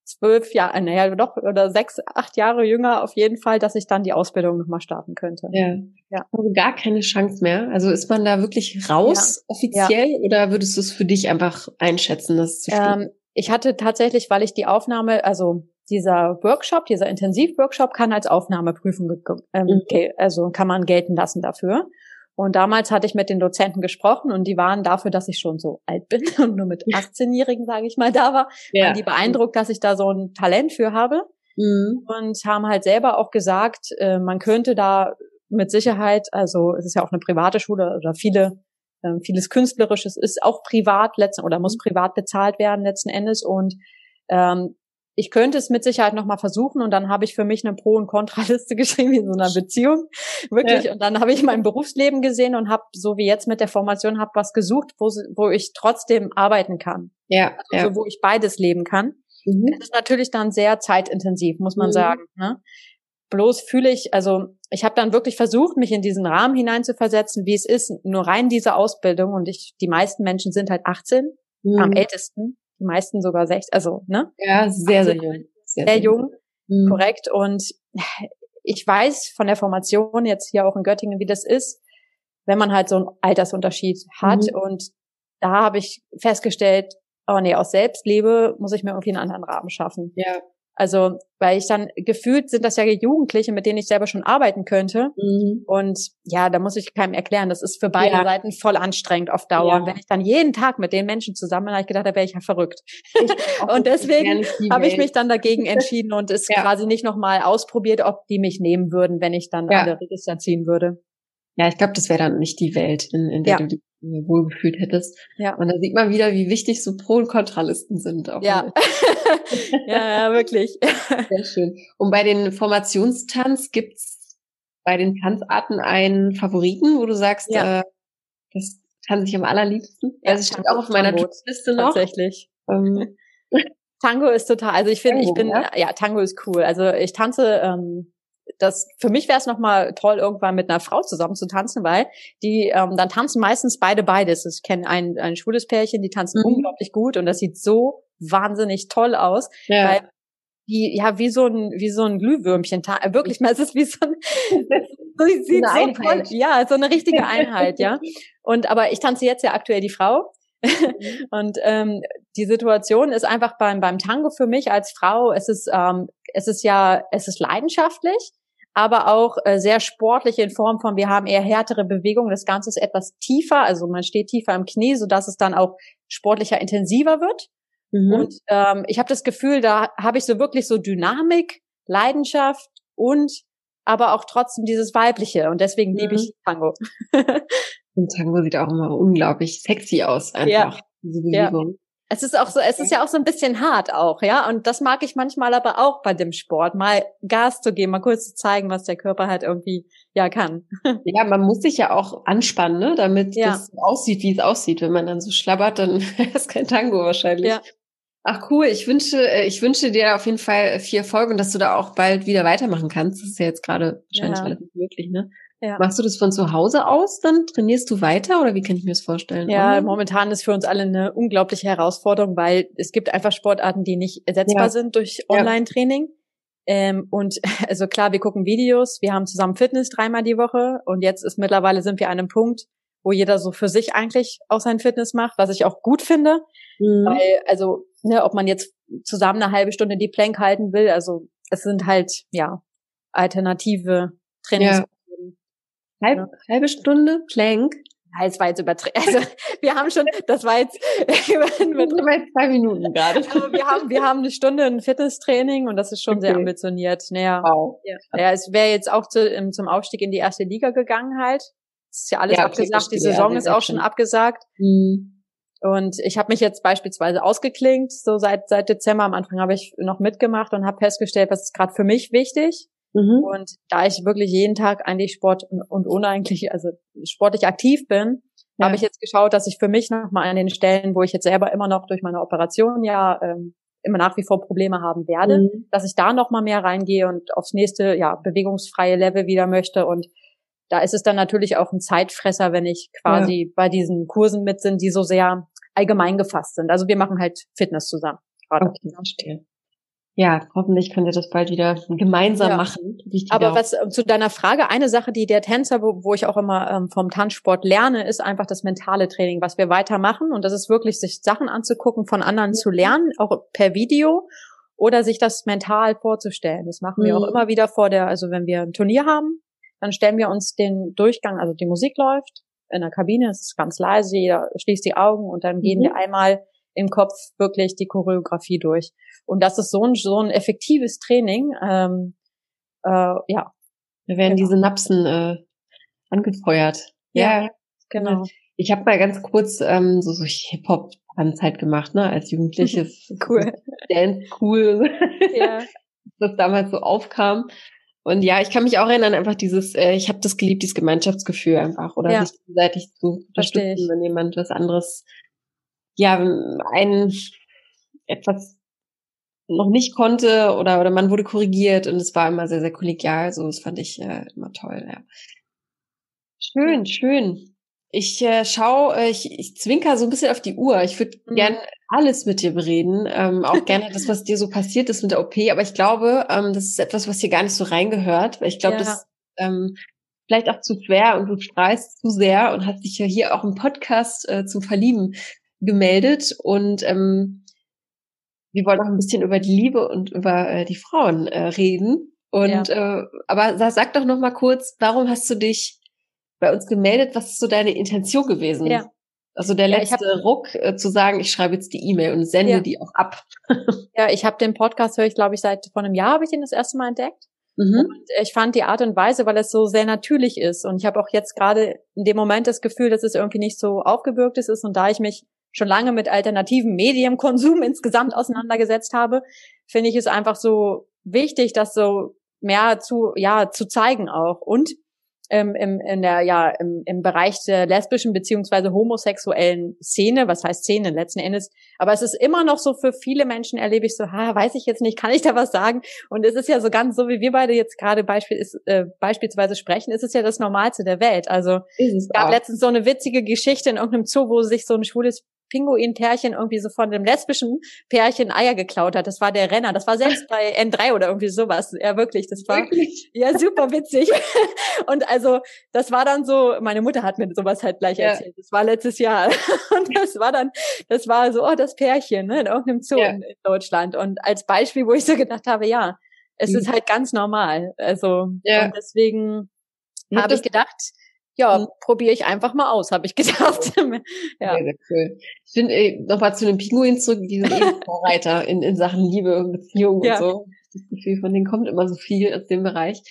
zwölf Jahre, naja, doch, oder sechs, acht Jahre jünger auf jeden Fall, dass ich dann die Ausbildung nochmal starten könnte. Ja. ja. Also gar keine Chance mehr. Also ist man da wirklich raus ja. offiziell ja. oder würdest du es für dich einfach einschätzen, dass zu ähm, Ich hatte tatsächlich, weil ich die Aufnahme, also dieser Workshop, dieser Intensivworkshop kann als Aufnahmeprüfung, ähm, mhm. also kann man gelten lassen dafür. Und damals hatte ich mit den Dozenten gesprochen und die waren dafür, dass ich schon so alt bin und nur mit 18-Jährigen, sage ich mal, da war, ja. waren die beeindruckt, dass ich da so ein Talent für habe. Mhm. Und haben halt selber auch gesagt, äh, man könnte da mit Sicherheit, also es ist ja auch eine private Schule oder viele, äh, vieles Künstlerisches ist auch privat letzten oder muss mhm. privat bezahlt werden letzten Endes. Und ähm, ich könnte es mit Sicherheit nochmal versuchen und dann habe ich für mich eine Pro- und Kontraliste geschrieben in so einer Beziehung. Wirklich. Ja. Und dann habe ich mein Berufsleben gesehen und habe, so wie jetzt mit der Formation, habe was gesucht, wo, wo ich trotzdem arbeiten kann. Ja. Also ja. wo ich beides leben kann. Mhm. Das ist natürlich dann sehr zeitintensiv, muss man mhm. sagen. Ne? Bloß fühle ich, also ich habe dann wirklich versucht, mich in diesen Rahmen hineinzuversetzen, wie es ist, nur rein diese Ausbildung und ich, die meisten Menschen sind halt 18, mhm. am ältesten, die meisten sogar 16, also, ne? Ja, sehr, sehr jung. Sehr, sehr jung, mhm. korrekt. Und ich weiß von der Formation jetzt hier auch in Göttingen, wie das ist, wenn man halt so einen Altersunterschied hat. Mhm. Und da habe ich festgestellt, oh nee, aus Selbstliebe muss ich mir irgendwie einen anderen Rahmen schaffen. Ja. Also, weil ich dann gefühlt sind das ja Jugendliche, mit denen ich selber schon arbeiten könnte. Mhm. Und ja, da muss ich keinem erklären. Das ist für beide ja. Seiten voll anstrengend auf Dauer. Ja. Und wenn ich dann jeden Tag mit den Menschen zusammen bin, habe ich gedacht, da wäre ich ja verrückt. und deswegen habe ich mich dann dagegen entschieden und es ja. quasi nicht nochmal ausprobiert, ob die mich nehmen würden, wenn ich dann ja. alle Register ziehen würde. Ja, ich glaube, das wäre dann nicht die Welt, in, in der du dich wohlgefühlt hättest. Ja. Und da sieht man wieder, wie wichtig so Pro- und Kontralisten sind. Auch ja. ja, ja, wirklich. Sehr schön. Und bei den Formationstanz gibt's bei den Tanzarten einen Favoriten, wo du sagst, ja. äh, das tanze ich am allerliebsten? Ja, also steht auch auf meiner Liste noch. Tatsächlich. Ähm. Tango ist total, also ich finde, ich bin, ja? ja, Tango ist cool. Also ich tanze ähm, das für mich wäre es nochmal toll, irgendwann mit einer Frau zusammen zu tanzen, weil die ähm, dann tanzen meistens beide beides. Ich kenne ein, ein schwules Pärchen, die tanzen mhm. unglaublich gut und das sieht so wahnsinnig toll aus, ja. weil die ja wie so ein wie so ein Glühwürmchen wirklich mal es ist wie so ein so, sieht so toll ja so eine richtige Einheit ja und aber ich tanze jetzt ja aktuell die Frau mhm. und ähm, die Situation ist einfach beim beim Tango für mich als Frau es ist ähm, es ist ja es ist leidenschaftlich aber auch äh, sehr sportlich in Form von, wir haben eher härtere Bewegungen. Das Ganze ist etwas tiefer, also man steht tiefer im Knie, so dass es dann auch sportlicher, intensiver wird. Mhm. Und ähm, ich habe das Gefühl, da habe ich so wirklich so Dynamik, Leidenschaft und aber auch trotzdem dieses Weibliche. Und deswegen liebe ich mhm. Tango. und Tango sieht auch immer unglaublich sexy aus, einfach. Ja. Diese Bewegung. Ja. Es ist auch so, es ist ja auch so ein bisschen hart auch, ja. Und das mag ich manchmal aber auch bei dem Sport, mal Gas zu geben, mal kurz zu zeigen, was der Körper halt irgendwie ja kann. Ja, man muss sich ja auch anspannen, ne, damit ja. das aussieht, wie es aussieht. Wenn man dann so schlabbert, dann ist es kein Tango wahrscheinlich. Ja. Ach cool, ich wünsche, äh, ich wünsche dir auf jeden Fall viel Erfolg und dass du da auch bald wieder weitermachen kannst. Das ist ja jetzt gerade wahrscheinlich ja. relativ möglich, ne? Ja. Machst du das von zu Hause aus? Dann trainierst du weiter oder wie kann ich mir das vorstellen? Ja, Online? momentan ist für uns alle eine unglaubliche Herausforderung, weil es gibt einfach Sportarten, die nicht ersetzbar ja. sind durch Online-Training. Ähm, und also klar, wir gucken Videos, wir haben zusammen Fitness dreimal die Woche und jetzt ist mittlerweile sind wir an einem Punkt, wo jeder so für sich eigentlich auch sein Fitness macht, was ich auch gut finde. Mhm. Weil, also, ne, ob man jetzt zusammen eine halbe Stunde die Plank halten will, also es sind halt, ja, alternative Trainings. Ja. Halb. Halbe Stunde Plank? Ja, es war jetzt übertrieben. Also wir haben schon, das war jetzt übertrieben. zwei Minuten gerade. Also wir haben, wir haben eine Stunde ein Fitnesstraining und das ist schon okay. sehr ambitioniert. Naja, wow. ja. ja, es wäre jetzt auch zu, zum Aufstieg in die erste Liga gegangen halt. Es ist ja alles ja, abgesagt. Die Saison ist auch schon abgesagt. Mhm. Und ich habe mich jetzt beispielsweise ausgeklingt, so seit seit Dezember. Am Anfang habe ich noch mitgemacht und habe festgestellt, was ist gerade für mich wichtig. Mhm. Und da ich wirklich jeden Tag eigentlich Sport und uneigenlich, also sportlich aktiv bin, ja. habe ich jetzt geschaut, dass ich für mich nochmal an den Stellen, wo ich jetzt selber immer noch durch meine Operation ja ähm, immer nach wie vor Probleme haben werde, mhm. dass ich da nochmal mehr reingehe und aufs nächste, ja, bewegungsfreie Level wieder möchte. Und da ist es dann natürlich auch ein Zeitfresser, wenn ich quasi ja. bei diesen Kursen mit sind, die so sehr allgemein gefasst sind. Also wir machen halt Fitness zusammen. Gerade. Okay, verstehe. Ja, hoffentlich könnt ihr das bald wieder gemeinsam ja. machen. Aber was äh, zu deiner Frage, eine Sache, die der Tänzer, wo, wo ich auch immer ähm, vom Tanzsport lerne, ist einfach das mentale Training, was wir weitermachen. Und das ist wirklich, sich Sachen anzugucken, von anderen zu lernen, auch per Video oder sich das mental vorzustellen. Das machen wir mhm. auch immer wieder vor der, also wenn wir ein Turnier haben, dann stellen wir uns den Durchgang, also die Musik läuft in der Kabine, es ist ganz leise, jeder schließt die Augen und dann gehen mhm. wir einmal im Kopf wirklich die Choreografie durch. Und das ist so ein, so ein effektives Training. Ähm, äh, ja. Da werden genau. diese Napsen äh, angefeuert. Ja, ja, genau. Ich habe mal ganz kurz ähm, so, so Hip-Hop-Tanzheit gemacht, ne, als Jugendliches. cool. Dance cool. Ja. das damals so aufkam. Und ja, ich kann mich auch erinnern, einfach dieses, äh, ich habe das geliebt, dieses Gemeinschaftsgefühl einfach, oder ja. sich gegenseitig zu unterstützen, wenn jemand was anderes, ja, ein etwas noch nicht konnte oder oder man wurde korrigiert und es war immer sehr sehr kollegial, so das fand ich äh, immer toll. Ja. Schön, schön. Ich äh, schau, äh, ich, ich zwinker so ein bisschen auf die Uhr. Ich würde mhm. gern alles mit dir bereden, ähm, auch gerne das, was dir so passiert ist mit der OP. Aber ich glaube, ähm, das ist etwas, was hier gar nicht so reingehört, weil ich glaube, ja. das ähm, vielleicht auch zu schwer und du strahlst zu sehr und hast dich ja hier auch im Podcast äh, zum Verlieben gemeldet und ähm, wir wollen auch ein bisschen über die Liebe und über äh, die Frauen äh, reden. Und ja. äh, aber sag doch noch mal kurz, warum hast du dich bei uns gemeldet. Was ist so deine Intention gewesen? Ja. Also der letzte ja, hab, Ruck äh, zu sagen, ich schreibe jetzt die E-Mail und sende ja. die auch ab. ja, ich habe den Podcast höre ich glaube ich seit vor einem Jahr habe ich den das erste Mal entdeckt. Mhm. Und ich fand die Art und Weise, weil es so sehr natürlich ist und ich habe auch jetzt gerade in dem Moment das Gefühl, dass es irgendwie nicht so aufgebürgt ist und da ich mich schon lange mit alternativen Medienkonsum insgesamt auseinandergesetzt habe, finde ich es einfach so wichtig, das so mehr zu ja zu zeigen auch und ähm, im, in der, ja, im, im Bereich der lesbischen beziehungsweise homosexuellen Szene, was heißt Szene letzten Endes, aber es ist immer noch so für viele Menschen erlebe ich so, ha, weiß ich jetzt nicht, kann ich da was sagen? Und es ist ja so ganz so, wie wir beide jetzt gerade Beispiel, ist, äh, beispielsweise sprechen, ist es ja das Normalste der Welt. Also es gab letztens so eine witzige Geschichte in irgendeinem Zoo, wo sich so ein schwules Pinguin-Pärchen irgendwie so von dem lesbischen Pärchen Eier geklaut hat. Das war der Renner. Das war selbst bei N3 oder irgendwie sowas. Ja, wirklich. Das war wirklich? ja super witzig. Und also, das war dann so, meine Mutter hat mir sowas halt gleich ja. erzählt. Das war letztes Jahr. Und das war dann, das war so, oh, das Pärchen, ne, in irgendeinem Zoo ja. in Deutschland. Und als Beispiel, wo ich so gedacht habe, ja, es mhm. ist halt ganz normal. Also, ja. und deswegen habe ich gedacht, ja, mhm. probiere ich einfach mal aus, habe ich gedacht. ja. Sehr, sehr cool. Ich finde, äh, nochmal zu den Pinguinen zurück, die sind eben Vorreiter in, in Sachen Liebe und Beziehung ja. und so. Das Gefühl, von denen kommt immer so viel aus dem Bereich.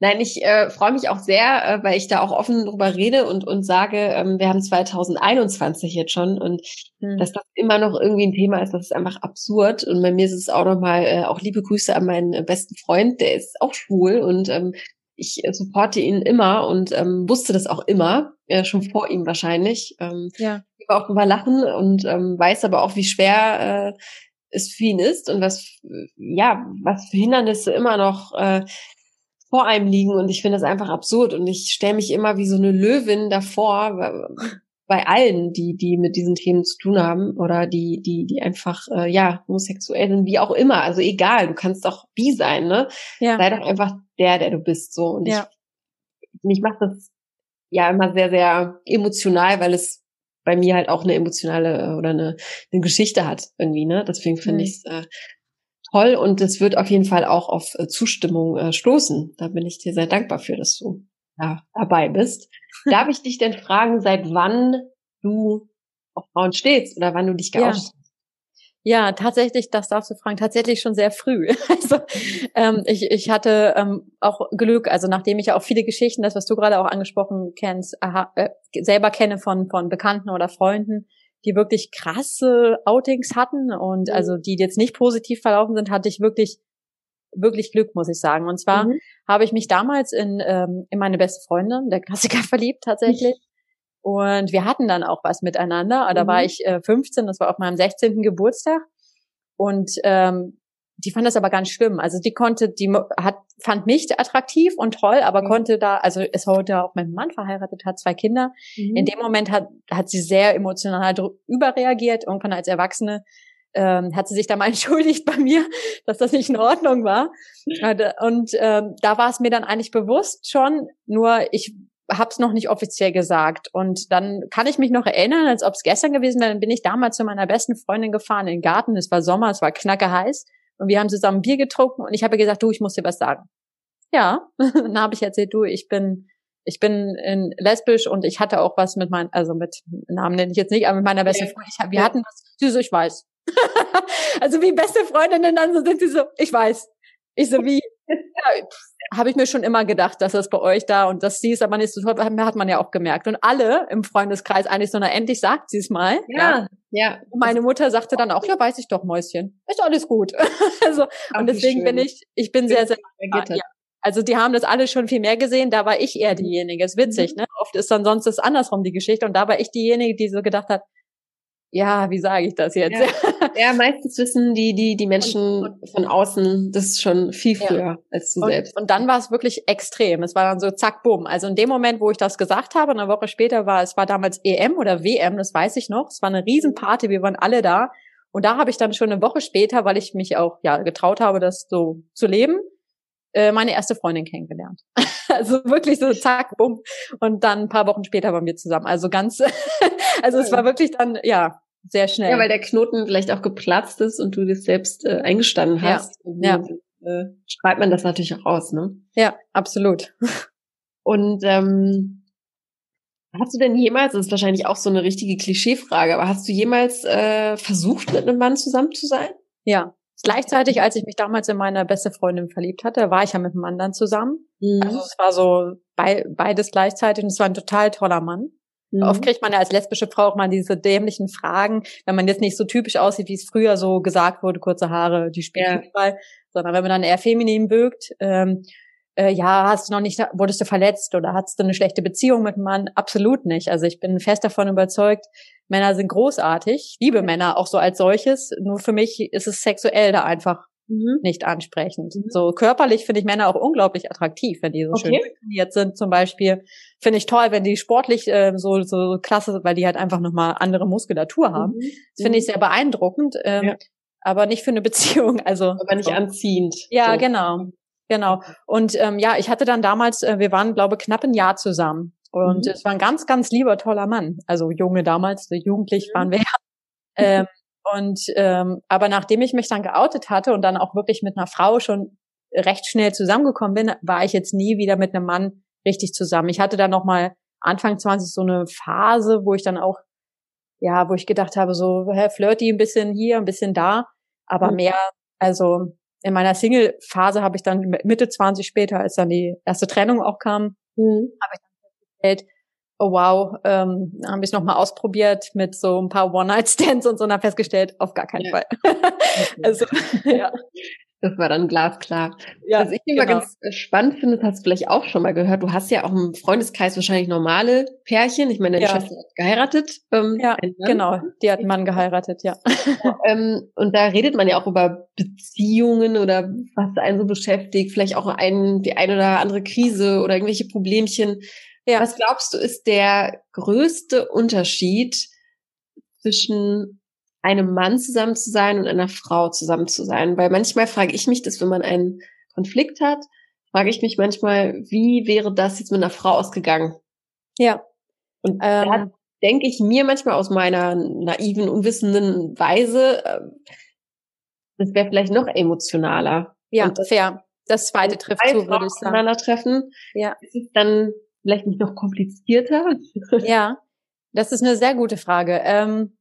Nein, ich äh, freue mich auch sehr, äh, weil ich da auch offen drüber rede und, und sage, ähm, wir haben 2021 jetzt schon und hm. dass das immer noch irgendwie ein Thema ist, das ist einfach absurd. Und bei mir ist es auch nochmal, äh, auch liebe Grüße an meinen besten Freund, der ist auch schwul und ähm, ich äh, supporte ihn immer und ähm, wusste das auch immer, äh, schon vor ihm wahrscheinlich. Ähm, ja. Ich auch drüber lachen und ähm, weiß aber auch, wie schwer äh, es für ihn ist und was, ja, was für Hindernisse immer noch äh, vor einem liegen. Und ich finde das einfach absurd. Und ich stelle mich immer wie so eine Löwin davor, bei allen, die, die mit diesen Themen zu tun haben oder die, die, die einfach, äh, ja, homosexuell sind, wie auch immer. Also egal, du kannst doch bi sein, ne? Ja. Sei doch einfach der, der du bist, so. Und ja. ich, mich macht das ja immer sehr, sehr emotional, weil es bei mir halt auch eine emotionale äh, oder eine, eine Geschichte hat irgendwie, ne? Deswegen finde mhm. ich es äh, toll und es wird auf jeden Fall auch auf äh, Zustimmung äh, stoßen. Da bin ich dir sehr dankbar für, dass du ja, dabei bist. Darf ich dich denn fragen, seit wann du auf Frauen stehst oder wann du dich geoutet hast? Ja, tatsächlich, das darfst du fragen, tatsächlich schon sehr früh. Also ähm, ich, ich hatte ähm, auch Glück, also nachdem ich ja auch viele Geschichten, das was du gerade auch angesprochen kennst, aha, äh, selber kenne von von Bekannten oder Freunden, die wirklich krasse Outings hatten und mhm. also die jetzt nicht positiv verlaufen sind, hatte ich wirklich wirklich Glück, muss ich sagen. Und zwar mhm. habe ich mich damals in, ähm, in meine beste Freundin, der Klassiker, verliebt tatsächlich. Und wir hatten dann auch was miteinander. Da mhm. war ich äh, 15, das war auf meinem 16. Geburtstag. Und ähm, die fand das aber ganz schlimm. Also die konnte, die hat, fand mich attraktiv und toll, aber mhm. konnte da, also ist heute auch mit einem Mann verheiratet, hat zwei Kinder. Mhm. In dem Moment hat, hat sie sehr emotional überreagiert. Irgendwann als Erwachsene ähm, hat sie sich da mal entschuldigt bei mir, dass das nicht in Ordnung war. Und ähm, da war es mir dann eigentlich bewusst schon, nur ich habe es noch nicht offiziell gesagt. Und dann kann ich mich noch erinnern, als ob es gestern gewesen wäre, dann bin ich damals zu meiner besten Freundin gefahren in den Garten. Es war Sommer, es war knacke heiß. Und wir haben zusammen Bier getrunken und ich habe gesagt, du, ich muss dir was sagen. Ja, dann habe ich erzählt, du, ich bin ich bin in lesbisch und ich hatte auch was mit meinem, also mit Namen nenne ich jetzt nicht, aber mit meiner besten Freundin. Ich, wir hatten was, süß, ich weiß. also wie beste Freundinnen dann so sind sie so, ich weiß. Ich so, wie? ja, habe ich mir schon immer gedacht, dass das bei euch da und dass sie es aber nicht so toll hat man ja auch gemerkt. Und alle im Freundeskreis eigentlich so, na endlich sagt sie es mal. Ja, ja. Und meine Mutter sagte dann auch, ja, weiß ich doch, Mäuschen. Ist alles gut. also, und deswegen bin ich, ich bin sehr, sehr, ja. Also die haben das alle schon viel mehr gesehen, da war ich eher diejenige. Ist witzig, mhm. ne? Oft ist dann sonst das andersrum die Geschichte und da war ich diejenige, die so gedacht hat, ja, wie sage ich das jetzt? Ja. ja, meistens wissen die, die, die Menschen von außen das schon viel früher ja. als du und, selbst. Und dann war es wirklich extrem. Es war dann so zack, bumm. Also in dem Moment, wo ich das gesagt habe, eine Woche später war, es war damals EM oder WM, das weiß ich noch. Es war eine Riesenparty, wir waren alle da. Und da habe ich dann schon eine Woche später, weil ich mich auch ja getraut habe, das so zu leben, äh, meine erste Freundin kennengelernt. also wirklich so zack, bumm. Und dann ein paar Wochen später waren wir zusammen. Also ganz, also es war wirklich dann, ja, sehr schnell. Ja, weil der Knoten vielleicht auch geplatzt ist und du das selbst äh, eingestanden hast. Ja. ja. Äh, schreibt man das natürlich auch raus, ne? Ja, absolut. Und ähm, hast du denn jemals, das ist wahrscheinlich auch so eine richtige Klischeefrage, aber hast du jemals äh, versucht, mit einem Mann zusammen zu sein? Ja. Gleichzeitig, als ich mich damals in meine beste Freundin verliebt hatte, war ich ja mit einem dann zusammen. Mhm. Also es war so be beides gleichzeitig und es war ein total toller Mann. Mhm. Oft kriegt man ja als lesbische Frau auch mal diese dämlichen Fragen, wenn man jetzt nicht so typisch aussieht, wie es früher so gesagt wurde, kurze Haare, die spielen ja. sondern wenn man dann eher feminin birgt, ähm, äh, ja, hast du noch nicht, wurdest du verletzt oder hast du eine schlechte Beziehung mit einem Mann? Absolut nicht. Also ich bin fest davon überzeugt, Männer sind großartig, liebe Männer auch so als solches. Nur für mich ist es sexuell da einfach mhm. nicht ansprechend. Mhm. So körperlich finde ich Männer auch unglaublich attraktiv, wenn die so okay. schön trainiert sind zum Beispiel. Finde ich toll, wenn die sportlich äh, so, so klasse, weil die halt einfach nochmal andere Muskulatur haben. Mhm. Das finde ich mhm. sehr beeindruckend. Ähm, ja. Aber nicht für eine Beziehung, also. Aber nicht so. anziehend. Ja, so. genau. Genau. Und ähm, ja, ich hatte dann damals, äh, wir waren, glaube knapp ein Jahr zusammen. Und mhm. es war ein ganz, ganz lieber, toller Mann. Also junge damals, jugendlich waren wir ja. Ähm, und ähm, aber nachdem ich mich dann geoutet hatte und dann auch wirklich mit einer Frau schon recht schnell zusammengekommen bin, war ich jetzt nie wieder mit einem Mann richtig zusammen. Ich hatte dann noch mal Anfang 20 so eine Phase, wo ich dann auch ja, wo ich gedacht habe, so hä, flirty ein bisschen hier, ein bisschen da, aber mhm. mehr, also in meiner Single-Phase habe ich dann Mitte 20 später, als dann die erste Trennung auch kam, mhm. habe ich dann festgestellt, oh wow, ähm, habe ich nochmal ausprobiert mit so ein paar One-Night-Stands und so und habe festgestellt, auf gar keinen ja. Fall. also, ja. Das war dann glasklar. Ja, Was ich immer genau. ganz äh, spannend finde, das hast du vielleicht auch schon mal gehört, du hast ja auch im Freundeskreis wahrscheinlich normale Pärchen. Ich meine, deine ja. Schwester hat geheiratet. Ähm, ja, genau. Die hat einen Mann geheiratet, ja. ähm, und da redet man ja auch über Beziehungen oder was einen so beschäftigt, vielleicht auch ein, die eine oder andere Krise oder irgendwelche Problemchen. Ja. Was glaubst du, ist der größte Unterschied zwischen einem Mann zusammen zu sein und einer Frau zusammen zu sein? Weil manchmal frage ich mich das, wenn man einen Konflikt hat, frage ich mich manchmal, wie wäre das jetzt mit einer Frau ausgegangen? Ja. Und ähm, da denke ich mir manchmal aus meiner naiven, unwissenden Weise, äh, das wäre vielleicht noch emotionaler. Ja, das, fair. Das zweite trifft zu, würde ich sagen. treffen, ja. ist es dann vielleicht nicht noch komplizierter? Ja, das ist eine sehr gute Frage. Ähm,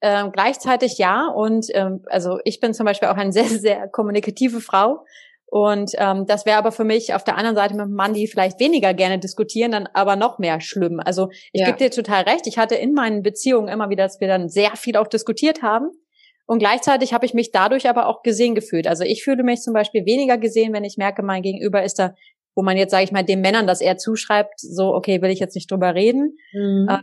ähm, gleichzeitig ja. Und ähm, also ich bin zum Beispiel auch eine sehr, sehr kommunikative Frau. Und ähm, das wäre aber für mich auf der anderen Seite mit einem Mann, die vielleicht weniger gerne diskutieren, dann aber noch mehr schlimm. Also ich ja. gebe dir total recht. Ich hatte in meinen Beziehungen immer wieder, dass wir dann sehr viel auch diskutiert haben. Und gleichzeitig habe ich mich dadurch aber auch gesehen gefühlt. Also ich fühle mich zum Beispiel weniger gesehen, wenn ich merke, mein Gegenüber ist da wo man jetzt, sage ich mal, den Männern das eher zuschreibt, so, okay, will ich jetzt nicht drüber reden. Mhm. Äh,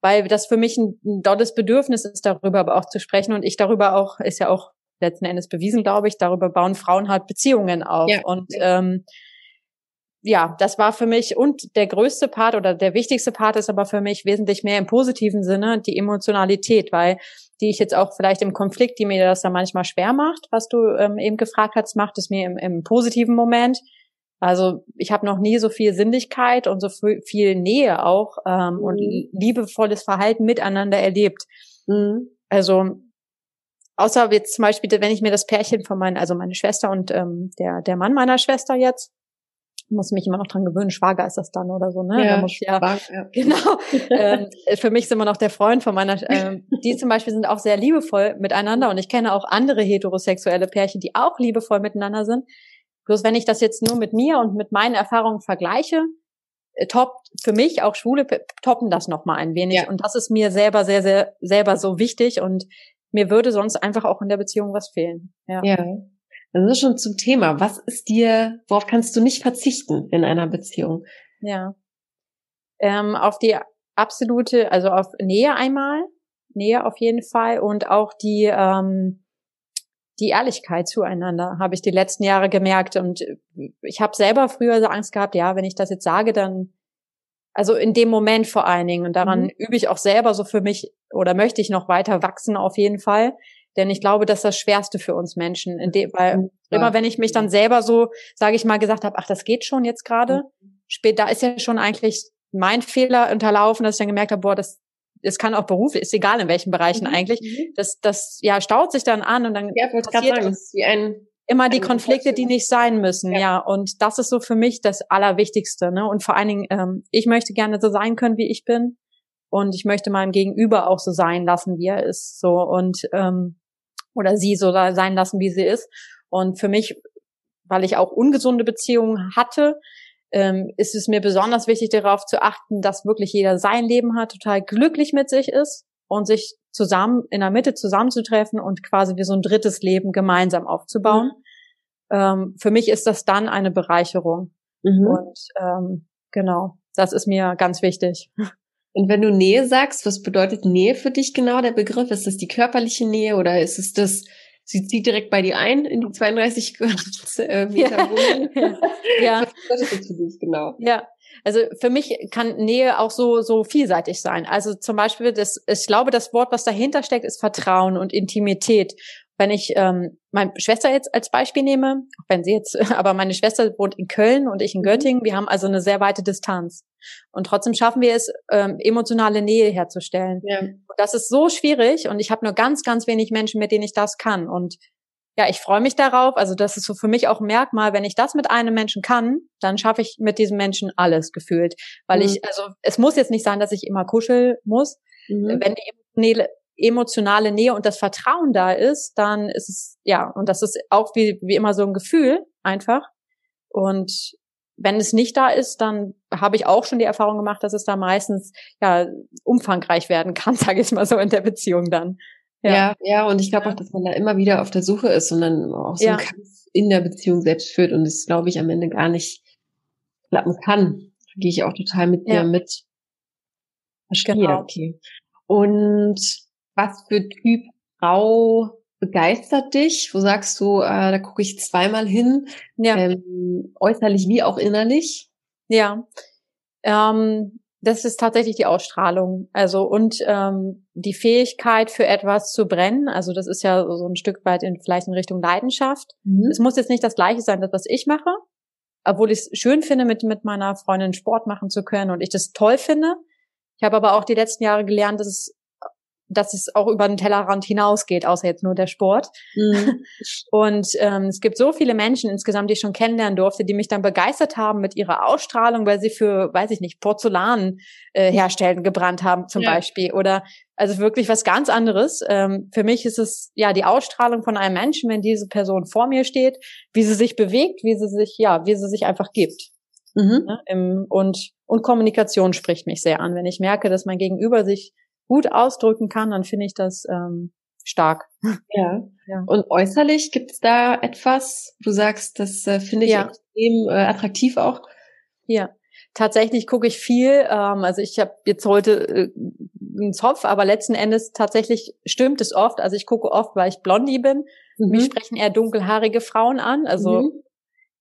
weil das für mich ein, ein dolles Bedürfnis ist, darüber aber auch zu sprechen. Und ich darüber auch, ist ja auch letzten Endes bewiesen, glaube ich, darüber bauen Frauen halt Beziehungen auf. Ja. Und ähm, ja, das war für mich und der größte Part oder der wichtigste Part ist aber für mich wesentlich mehr im positiven Sinne die Emotionalität, weil die ich jetzt auch vielleicht im Konflikt, die mir das da manchmal schwer macht, was du ähm, eben gefragt hast, macht es mir im, im positiven Moment also ich habe noch nie so viel Sinnlichkeit und so viel Nähe auch ähm, mhm. und liebevolles Verhalten miteinander erlebt. Mhm. Also außer jetzt zum Beispiel, wenn ich mir das Pärchen von meinen, also meine Schwester und ähm, der der Mann meiner Schwester jetzt, muss mich immer noch dran gewöhnen, Schwager ist das dann oder so, ne? Ja, muss, ja, ja. genau. ähm, für mich ist immer noch der Freund von meiner, ähm, die zum Beispiel sind auch sehr liebevoll miteinander und ich kenne auch andere heterosexuelle Pärchen, die auch liebevoll miteinander sind Bloß wenn ich das jetzt nur mit mir und mit meinen Erfahrungen vergleiche, äh, top für mich auch Schwule toppen das noch mal ein wenig ja. und das ist mir selber sehr sehr selber so wichtig und mir würde sonst einfach auch in der Beziehung was fehlen. Ja. ja. Das ist schon zum Thema. Was ist dir, worauf kannst du nicht verzichten in einer Beziehung? Ja. Ähm, auf die absolute, also auf Nähe einmal, Nähe auf jeden Fall und auch die ähm, die Ehrlichkeit zueinander habe ich die letzten Jahre gemerkt und ich habe selber früher so Angst gehabt, ja, wenn ich das jetzt sage, dann also in dem Moment vor allen Dingen und daran mhm. übe ich auch selber so für mich oder möchte ich noch weiter wachsen auf jeden Fall, denn ich glaube, das ist das Schwerste für uns Menschen, dem, weil mhm. immer wenn ich mich dann selber so, sage ich mal, gesagt habe, ach, das geht schon jetzt gerade, mhm. spät, da ist ja schon eigentlich mein Fehler unterlaufen, dass ich dann gemerkt habe, boah, das es kann auch beruflich, ist egal in welchen Bereichen mhm. eigentlich. Mhm. Das, das ja staut sich dann an und dann ja, passiert sagen, wie ein, immer die Konflikte, die nicht sein müssen. Ja. ja. und das ist so für mich das Allerwichtigste. Ne? Und vor allen Dingen, ähm, ich möchte gerne so sein können, wie ich bin. Und ich möchte meinem Gegenüber auch so sein lassen, wie er ist. So und ähm, oder sie so sein lassen, wie sie ist. Und für mich, weil ich auch ungesunde Beziehungen hatte, ähm, ist es mir besonders wichtig, darauf zu achten, dass wirklich jeder sein Leben hat, total glücklich mit sich ist und sich zusammen in der Mitte zusammenzutreffen und quasi wie so ein drittes Leben gemeinsam aufzubauen. Mhm. Ähm, für mich ist das dann eine Bereicherung. Mhm. Und ähm, genau, das ist mir ganz wichtig. Und wenn du Nähe sagst, was bedeutet Nähe für dich genau, der Begriff? Ist das die körperliche Nähe oder ist es das sie zieht direkt bei dir ein in die 32 äh, Meter Wohnung. Ja. ja. Was bedeutet das für dich genau? Ja. Also für mich kann Nähe auch so so vielseitig sein. Also zum Beispiel, das, ich glaube, das Wort, was dahinter steckt, ist Vertrauen und Intimität. Wenn ich ähm, meine Schwester jetzt als Beispiel nehme, wenn sie jetzt, aber meine Schwester wohnt in Köln und ich in mhm. Göttingen, wir haben also eine sehr weite Distanz. Und trotzdem schaffen wir es, ähm, emotionale Nähe herzustellen. Ja. Und das ist so schwierig und ich habe nur ganz, ganz wenig Menschen, mit denen ich das kann. Und ja, ich freue mich darauf. Also das ist so für mich auch ein Merkmal, wenn ich das mit einem Menschen kann, dann schaffe ich mit diesem Menschen alles gefühlt. Weil mhm. ich, also es muss jetzt nicht sein, dass ich immer kuscheln muss. Mhm. Wenn die emotionale Nähe und das Vertrauen da ist, dann ist es, ja, und das ist auch wie, wie immer so ein Gefühl einfach. Und wenn es nicht da ist, dann habe ich auch schon die Erfahrung gemacht, dass es da meistens ja umfangreich werden kann, sage ich mal so in der Beziehung dann. Ja, ja, ja und ich glaube auch, dass man da immer wieder auf der Suche ist und dann auch so ja. einen Kampf in der Beziehung selbst führt und es, glaube ich, am Ende gar nicht klappen kann. Da gehe ich auch total mit dir mit. Verstehe, genau. okay. Und was für Typ Frau begeistert dich? Wo sagst du, äh, da gucke ich zweimal hin, ja. ähm, äußerlich wie auch innerlich? Ja, ähm, das ist tatsächlich die Ausstrahlung, also und ähm, die Fähigkeit für etwas zu brennen. Also das ist ja so ein Stück weit in vielleicht in Richtung Leidenschaft. Mhm. Es muss jetzt nicht das Gleiche sein, das was ich mache, obwohl ich es schön finde, mit mit meiner Freundin Sport machen zu können und ich das toll finde. Ich habe aber auch die letzten Jahre gelernt, dass es dass es auch über den Tellerrand hinausgeht, außer jetzt nur der Sport. Mhm. Und ähm, es gibt so viele Menschen insgesamt, die ich schon kennenlernen durfte, die mich dann begeistert haben mit ihrer Ausstrahlung, weil sie für, weiß ich nicht, Porzellan äh, herstellen gebrannt haben zum ja. Beispiel. Oder also wirklich was ganz anderes. Ähm, für mich ist es ja die Ausstrahlung von einem Menschen, wenn diese Person vor mir steht, wie sie sich bewegt, wie sie sich, ja, wie sie sich einfach gibt. Mhm. Ja, im, und, und Kommunikation spricht mich sehr an. Wenn ich merke, dass mein Gegenüber sich gut ausdrücken kann, dann finde ich das ähm, stark. Ja. ja. Und äußerlich gibt es da etwas, du sagst, das äh, finde ich ja. extrem äh, attraktiv auch. Ja. Tatsächlich gucke ich viel. Ähm, also ich habe jetzt heute äh, einen Zopf, aber letzten Endes tatsächlich stimmt es oft. Also ich gucke oft, weil ich Blondie bin. Mhm. Mich sprechen eher dunkelhaarige Frauen an. Also mhm.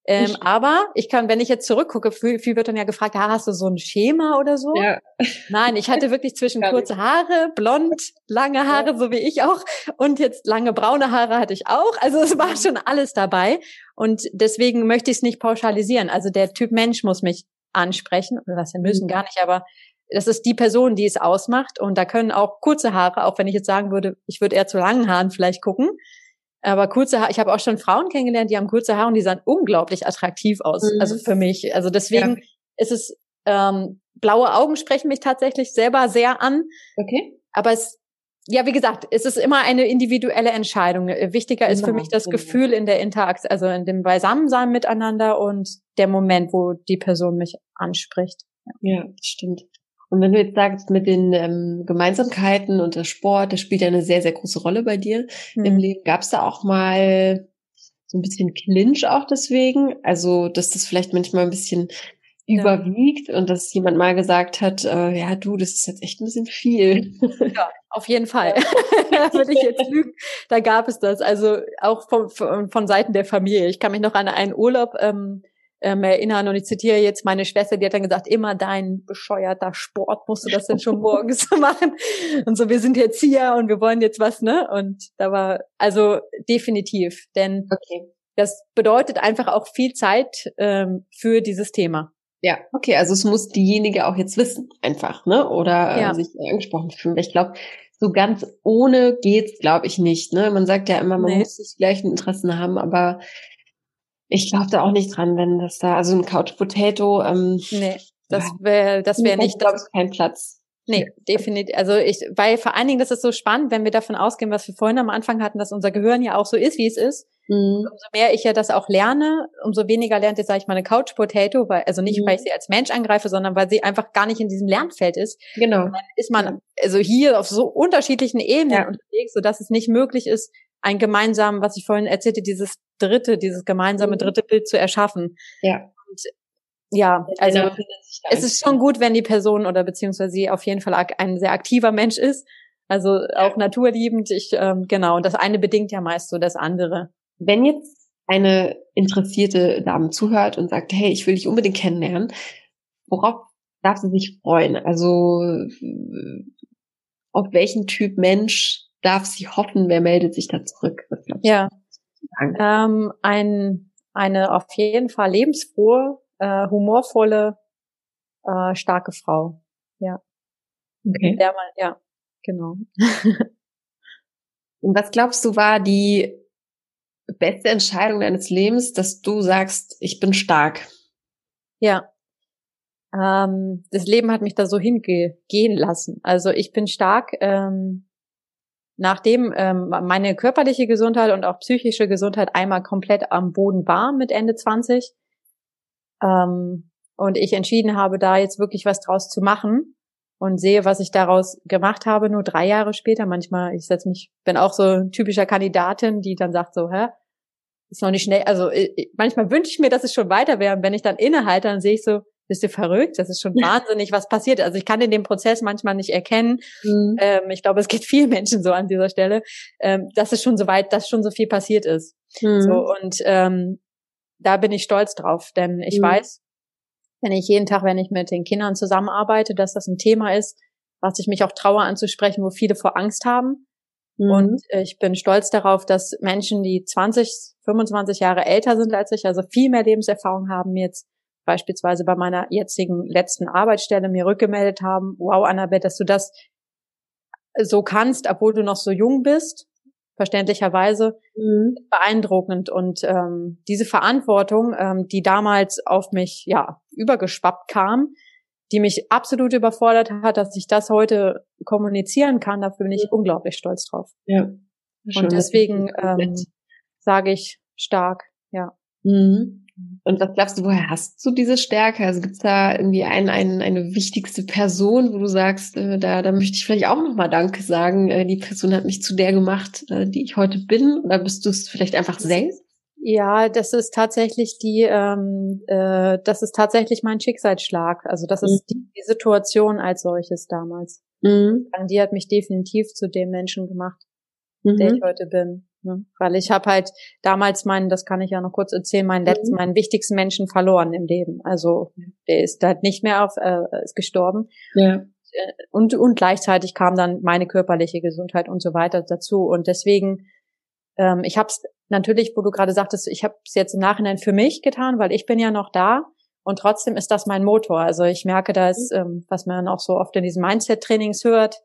Ähm, aber ich kann, wenn ich jetzt zurückgucke, viel, viel wird dann ja gefragt, ah, hast du so ein Schema oder so? Ja. Nein, ich hatte wirklich zwischen kurze Haare, blond, lange Haare, ja. so wie ich auch, und jetzt lange braune Haare hatte ich auch. Also es war schon alles dabei. Und deswegen möchte ich es nicht pauschalisieren. Also der Typ Mensch muss mich ansprechen, oder was wir müssen mhm. gar nicht, aber das ist die Person, die es ausmacht. Und da können auch kurze Haare, auch wenn ich jetzt sagen würde, ich würde eher zu langen Haaren vielleicht gucken, aber kurze Haare, ich habe auch schon Frauen kennengelernt, die haben kurze Haare und die sahen unglaublich attraktiv aus. Mhm. Also für mich. Also deswegen ja. ist es, ähm, blaue Augen sprechen mich tatsächlich selber sehr an. Okay. Aber es, ja, wie gesagt, es ist immer eine individuelle Entscheidung. Wichtiger ist für mich das genau. Gefühl in der Interaktion, also in dem Beisammensein miteinander und der Moment, wo die Person mich anspricht. Ja, das stimmt. Und wenn du jetzt sagst, mit den ähm, Gemeinsamkeiten und der Sport, das spielt ja eine sehr, sehr große Rolle bei dir hm. im Leben. Gab es da auch mal so ein bisschen Clinch auch deswegen? Also, dass das vielleicht manchmal ein bisschen ja. überwiegt und dass jemand mal gesagt hat, äh, ja du, das ist jetzt echt ein bisschen viel. Ja, auf jeden Fall. da würde ich jetzt lügen. Da gab es das. Also auch von, von, von Seiten der Familie. Ich kann mich noch an einen Urlaub ähm, ähm, erinnern und ich zitiere jetzt meine Schwester, die hat dann gesagt, immer dein bescheuerter Sport musst du das denn schon morgens machen und so, wir sind jetzt hier und wir wollen jetzt was, ne? Und da war, also definitiv, denn okay. das bedeutet einfach auch viel Zeit ähm, für dieses Thema. Ja, okay, also es muss diejenige auch jetzt wissen, einfach, ne? Oder äh, ja. sich angesprochen fühlen. Ich glaube, so ganz ohne geht's, glaube ich, nicht. Ne? Man sagt ja immer, man nee. muss die gleichen Interessen haben, aber ich glaube da auch nicht dran, wenn das da, also ein Couch Potato, ähm, nee, das wäre das wäre nicht. glaube ich, kein Platz. Nee, definitiv. Also ich, weil vor allen Dingen, das ist so spannend, wenn wir davon ausgehen, was wir vorhin am Anfang hatten, dass unser Gehirn ja auch so ist, wie es ist. Mhm. Umso mehr ich ja das auch lerne, umso weniger lernt jetzt, sage ich mal, eine Couch Potato, weil, also nicht, mhm. weil ich sie als Mensch angreife, sondern weil sie einfach gar nicht in diesem Lernfeld ist. Genau. dann ist man also hier auf so unterschiedlichen Ebenen ja. unterwegs, so dass es nicht möglich ist, ein gemeinsames, was ich vorhin erzählte, dieses dritte, dieses gemeinsame mhm. dritte Bild zu erschaffen. Ja. Und ja, also es ist schon gut, wenn die Person oder beziehungsweise sie auf jeden Fall ein sehr aktiver Mensch ist. Also auch naturliebend. Ich ähm, genau. Und das eine bedingt ja meist so das andere. Wenn jetzt eine interessierte Dame zuhört und sagt, hey, ich will dich unbedingt kennenlernen, worauf darf sie sich freuen? Also auf welchen Typ Mensch darf sie hoffen? Wer meldet sich da zurück? ja, ähm, ein, eine auf jeden Fall lebensfrohe äh, humorvolle, äh, starke Frau. Ja. Okay. Der mal, ja, genau. Und was glaubst du war die beste Entscheidung deines Lebens, dass du sagst, ich bin stark? Ja. Ähm, das Leben hat mich da so hingehen lassen. Also ich bin stark. Ähm, nachdem ähm, meine körperliche Gesundheit und auch psychische Gesundheit einmal komplett am Boden war mit Ende 20, ähm, und ich entschieden habe, da jetzt wirklich was draus zu machen und sehe, was ich daraus gemacht habe, nur drei Jahre später. Manchmal, ich setze mich, bin auch so ein typischer Kandidatin, die dann sagt so, hä, ist noch nicht schnell. Also ich, manchmal wünsche ich mir, dass es schon weiter wäre. Und wenn ich dann innehalte, dann sehe ich so, bist du verrückt? Das ist schon wahnsinnig, was passiert. Also ich kann in dem Prozess manchmal nicht erkennen. Mhm. Ähm, ich glaube, es geht vielen Menschen so an dieser Stelle, ähm, dass es schon so weit, dass schon so viel passiert ist. Mhm. So und ähm, da bin ich stolz drauf, denn ich mhm. weiß, wenn ich jeden Tag, wenn ich mit den Kindern zusammenarbeite, dass das ein Thema ist, was ich mich auch traue anzusprechen, wo viele vor Angst haben. Mhm. Und ich bin stolz darauf, dass Menschen, die 20, 25 Jahre älter sind als ich, also viel mehr Lebenserfahrung haben, jetzt beispielsweise bei meiner jetzigen letzten Arbeitsstelle mir rückgemeldet haben, wow, Annabeth, dass du das so kannst, obwohl du noch so jung bist verständlicherweise mhm. beeindruckend. Und ähm, diese Verantwortung, ähm, die damals auf mich ja übergeschwappt kam, die mich absolut überfordert hat, dass ich das heute kommunizieren kann, dafür bin ich ja. unglaublich stolz drauf. Ja. Schön, Und deswegen ähm, sage ich stark, ja. Mhm. Und was glaubst du, woher hast du diese Stärke? Also gibt es da irgendwie ein, ein, eine wichtigste Person, wo du sagst, äh, da, da möchte ich vielleicht auch nochmal Danke sagen. Äh, die Person hat mich zu der gemacht, äh, die ich heute bin. Oder bist du es vielleicht einfach selbst? Ja, das ist tatsächlich die, ähm, äh, das ist tatsächlich mein Schicksalsschlag. Also das ist mhm. die, die, Situation als solches damals. Mhm. Die hat mich definitiv zu dem Menschen gemacht, mhm. der ich heute bin. Ne? Weil ich habe halt damals meinen, das kann ich ja noch kurz erzählen, meinen letzten, mhm. meinen wichtigsten Menschen verloren im Leben. Also der ist halt nicht mehr auf, äh, ist gestorben. Ja. Äh, und, und gleichzeitig kam dann meine körperliche Gesundheit und so weiter dazu. Und deswegen, ähm, ich habe es natürlich, wo du gerade sagtest, ich habe es jetzt im Nachhinein für mich getan, weil ich bin ja noch da. Und trotzdem ist das mein Motor. Also ich merke, dass, mhm. ähm, was man auch so oft in diesen Mindset-Trainings hört,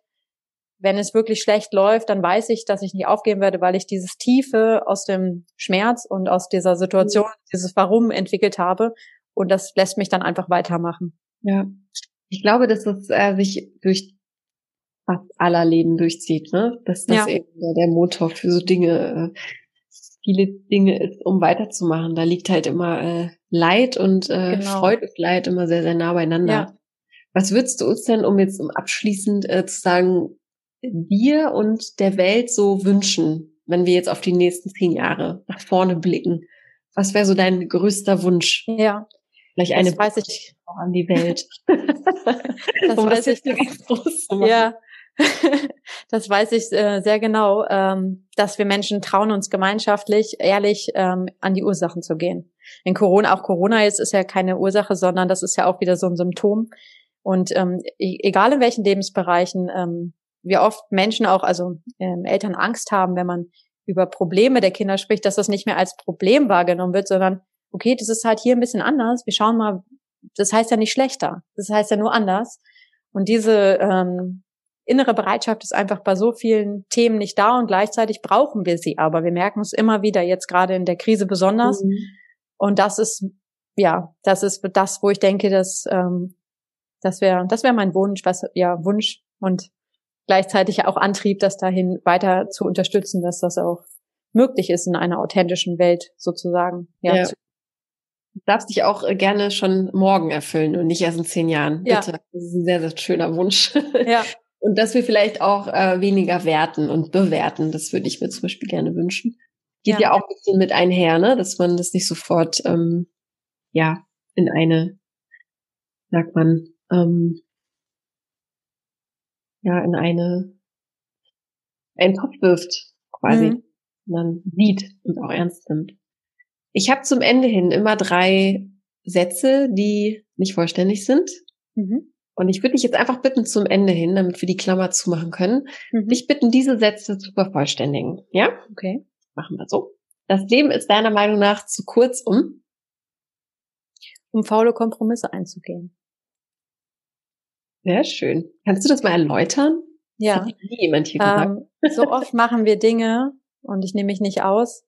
wenn es wirklich schlecht läuft, dann weiß ich, dass ich nicht aufgeben werde, weil ich dieses Tiefe aus dem Schmerz und aus dieser Situation, mhm. dieses Warum entwickelt habe. Und das lässt mich dann einfach weitermachen. Ja. Ich glaube, dass es äh, sich durch fast aller Leben durchzieht, ne? Dass das ja. eben der Motor für so Dinge, äh, viele Dinge ist, um weiterzumachen. Da liegt halt immer äh, Leid und äh, genau. Freude und Leid immer sehr, sehr nah beieinander. Ja. Was würdest du uns denn, um jetzt um abschließend äh, zu sagen, dir und der Welt so wünschen, wenn wir jetzt auf die nächsten zehn Jahre nach vorne blicken? Was wäre so dein größter Wunsch? Ja. Vielleicht eine das weiß ich auch an die Welt. das um weiß das ich ganz groß zu machen. Ja. das weiß ich äh, sehr genau, ähm, dass wir Menschen trauen, uns gemeinschaftlich ehrlich ähm, an die Ursachen zu gehen. In Corona, auch Corona jetzt ist ja keine Ursache, sondern das ist ja auch wieder so ein Symptom. Und ähm, e-, egal in welchen Lebensbereichen, ähm, wie oft Menschen auch, also ähm, Eltern Angst haben, wenn man über Probleme der Kinder spricht, dass das nicht mehr als Problem wahrgenommen wird, sondern okay, das ist halt hier ein bisschen anders. Wir schauen mal, das heißt ja nicht schlechter, das heißt ja nur anders. Und diese ähm, innere Bereitschaft ist einfach bei so vielen Themen nicht da und gleichzeitig brauchen wir sie. Aber wir merken es immer wieder, jetzt gerade in der Krise besonders. Mhm. Und das ist, ja, das ist das, wo ich denke, dass ähm, das wäre, das wäre mein Wunsch, was ja Wunsch und gleichzeitig auch Antrieb, das dahin weiter zu unterstützen, dass das auch möglich ist in einer authentischen Welt sozusagen. Ja. ja. Du darfst dich auch äh, gerne schon morgen erfüllen und nicht erst in zehn Jahren. Ja. Bitte. Das ist ein sehr, sehr schöner Wunsch. Ja. Und dass wir vielleicht auch äh, weniger werten und bewerten, das würde ich mir zum Beispiel gerne wünschen. Geht ja, ja auch ein bisschen mit einher, ne? dass man das nicht sofort ähm, ja in eine, sagt man, ähm, ja, in eine einen Topf wirft, quasi. Mhm. Man sieht und auch ernst nimmt. Ich habe zum Ende hin immer drei Sätze, die nicht vollständig sind. Mhm. Und ich würde dich jetzt einfach bitten zum Ende hin, damit wir die Klammer zumachen können, mhm. dich bitten, diese Sätze zu vervollständigen. Ja? Okay. Machen wir so. Das Leben ist deiner Meinung nach zu kurz, um um faule Kompromisse einzugehen. Sehr schön. Kannst du das mal erläutern? Ja. Das hat nie jemand hier ähm, so oft machen wir Dinge und ich nehme mich nicht aus.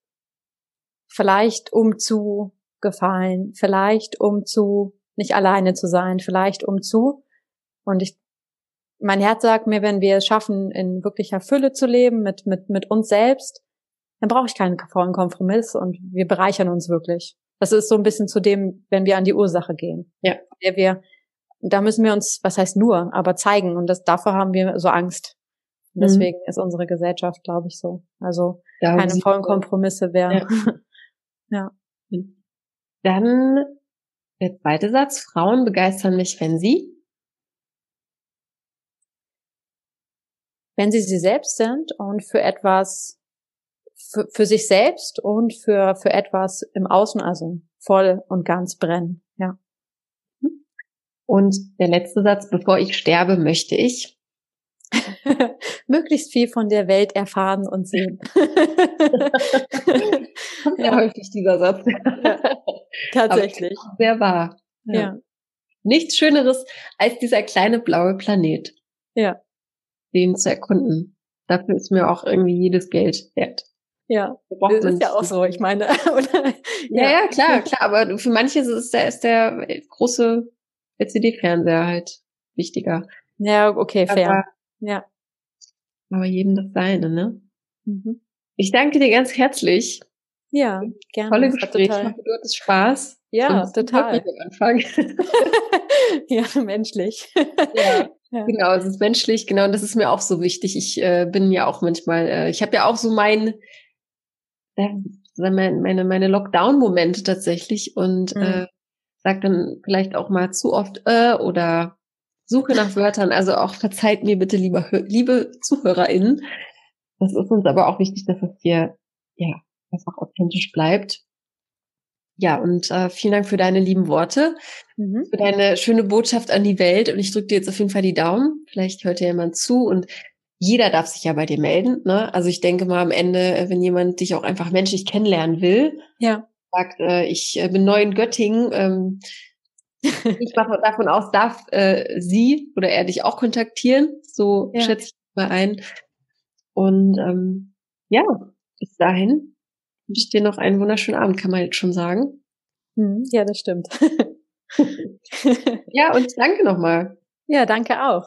Vielleicht um zu gefallen, vielleicht um zu nicht alleine zu sein, vielleicht um zu und ich, mein Herz sagt mir, wenn wir es schaffen, in wirklicher Fülle zu leben, mit, mit, mit uns selbst, dann brauche ich keinen vollen Kompromiss und wir bereichern uns wirklich. Das ist so ein bisschen zu dem, wenn wir an die Ursache gehen. Ja. Der wir, da müssen wir uns, was heißt nur, aber zeigen und das, davor haben wir so Angst. Und mhm. deswegen mhm. ist unsere Gesellschaft, glaube ich, so. Also da keine vollen Kompromisse wären. Ja. ja. Dann der zweite Satz. Frauen begeistern mich, wenn sie wenn sie sie selbst sind und für etwas, für, für sich selbst und für, für etwas im Außen, also voll und ganz brennen, ja. Und der letzte Satz, bevor ich sterbe, möchte ich möglichst viel von der Welt erfahren und sehen. Ja häufig dieser Satz. Ja, tatsächlich. sehr wahr. Ja. ja. Nichts Schöneres als dieser kleine blaue Planet. Ja den zu erkunden. Dafür ist mir auch irgendwie jedes Geld wert. Ja, das ist ja auch so, ich meine. Oder? Ja, ja, klar, klar, aber für manche ist der, ist der große LCD-Fernseher halt wichtiger. Ja, okay, fair. Aber, ja. Aber jedem das seine, ne? Mhm. Ich danke dir ganz herzlich. Ja, gerne. Tolle Gespräche. Ich hoffe, du hattest Spaß. Ja, total. Am Anfang. ja, menschlich. ja. Ja. Genau, es ist menschlich, genau, und das ist mir auch so wichtig. Ich äh, bin ja auch manchmal, äh, ich habe ja auch so mein, äh, meine, meine Lockdown-Momente tatsächlich und mhm. äh, sag dann vielleicht auch mal zu oft äh, oder suche nach Wörtern. Also auch verzeiht mir bitte, lieber, liebe ZuhörerInnen. Das ist uns aber auch wichtig, dass es hier ja einfach authentisch bleibt. Ja, und äh, vielen Dank für deine lieben Worte, mhm. für deine schöne Botschaft an die Welt. Und ich drücke dir jetzt auf jeden Fall die Daumen. Vielleicht hört dir jemand zu und jeder darf sich ja bei dir melden. Ne? Also ich denke mal am Ende, wenn jemand dich auch einfach menschlich kennenlernen will, ja. Sagt, äh, ich äh, bin neu in Göttingen, ähm, ich mache davon aus, darf äh, sie oder er dich auch kontaktieren. So ja. schätze ich mal ein. Und ähm, ja, bis dahin wünsche ich dir noch einen wunderschönen Abend, kann man jetzt schon sagen. Hm, ja, das stimmt. ja, und danke nochmal. Ja, danke auch.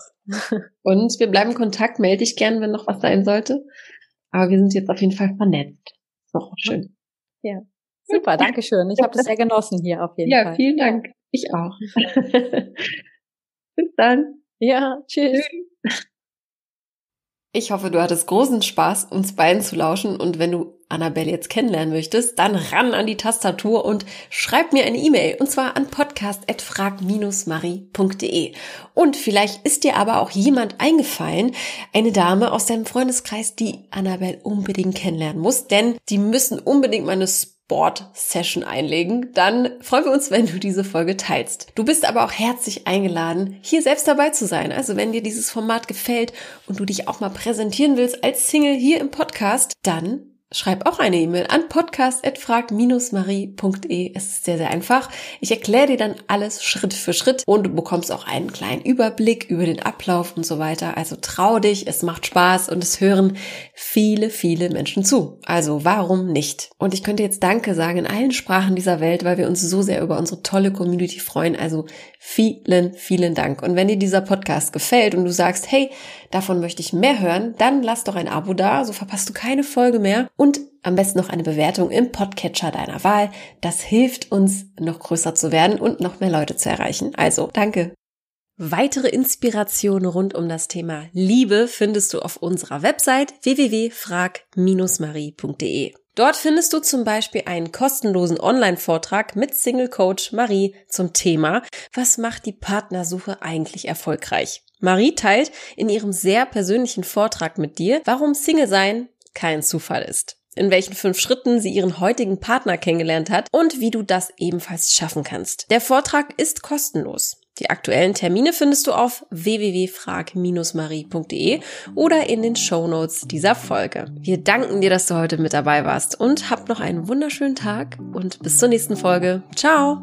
Und wir bleiben in Kontakt. Melde dich gern, wenn noch was sein sollte. Aber wir sind jetzt auf jeden Fall vernetzt. Noch schön. Ja. Super, danke schön. Ich habe das sehr genossen hier auf jeden ja, Fall. Ja, vielen Dank. Ich auch. Bis dann. Ja, tschüss. Ich hoffe, du hattest großen Spaß, uns beiden zu lauschen und wenn du Annabelle jetzt kennenlernen möchtest, dann ran an die Tastatur und schreib mir eine E-Mail und zwar an podcast@frag-marie.de. Und vielleicht ist dir aber auch jemand eingefallen, eine Dame aus deinem Freundeskreis, die Annabelle unbedingt kennenlernen muss, denn die müssen unbedingt meine Sport-Session einlegen, dann freuen wir uns, wenn du diese Folge teilst. Du bist aber auch herzlich eingeladen, hier selbst dabei zu sein. Also wenn dir dieses Format gefällt und du dich auch mal präsentieren willst als Single hier im Podcast, dann schreib auch eine E-Mail an podcast.frag-marie.de. Es ist sehr, sehr einfach. Ich erkläre dir dann alles Schritt für Schritt und du bekommst auch einen kleinen Überblick über den Ablauf und so weiter. Also trau dich, es macht Spaß und es hören viele, viele Menschen zu. Also warum nicht? Und ich könnte jetzt Danke sagen in allen Sprachen dieser Welt, weil wir uns so sehr über unsere tolle Community freuen. Also vielen, vielen Dank. Und wenn dir dieser Podcast gefällt und du sagst, hey, davon möchte ich mehr hören, dann lass doch ein Abo da, so verpasst du keine Folge mehr und am besten noch eine Bewertung im Podcatcher deiner Wahl. Das hilft uns, noch größer zu werden und noch mehr Leute zu erreichen. Also, danke. Weitere Inspirationen rund um das Thema Liebe findest du auf unserer Website www.frag-marie.de. Dort findest du zum Beispiel einen kostenlosen Online-Vortrag mit Single Coach Marie zum Thema Was macht die Partnersuche eigentlich erfolgreich? Marie teilt in ihrem sehr persönlichen Vortrag mit dir, warum Single sein kein Zufall ist, in welchen fünf Schritten sie ihren heutigen Partner kennengelernt hat und wie du das ebenfalls schaffen kannst. Der Vortrag ist kostenlos. Die aktuellen Termine findest du auf www.frag-marie.de oder in den Show Notes dieser Folge. Wir danken dir, dass du heute mit dabei warst und hab noch einen wunderschönen Tag und bis zur nächsten Folge. Ciao!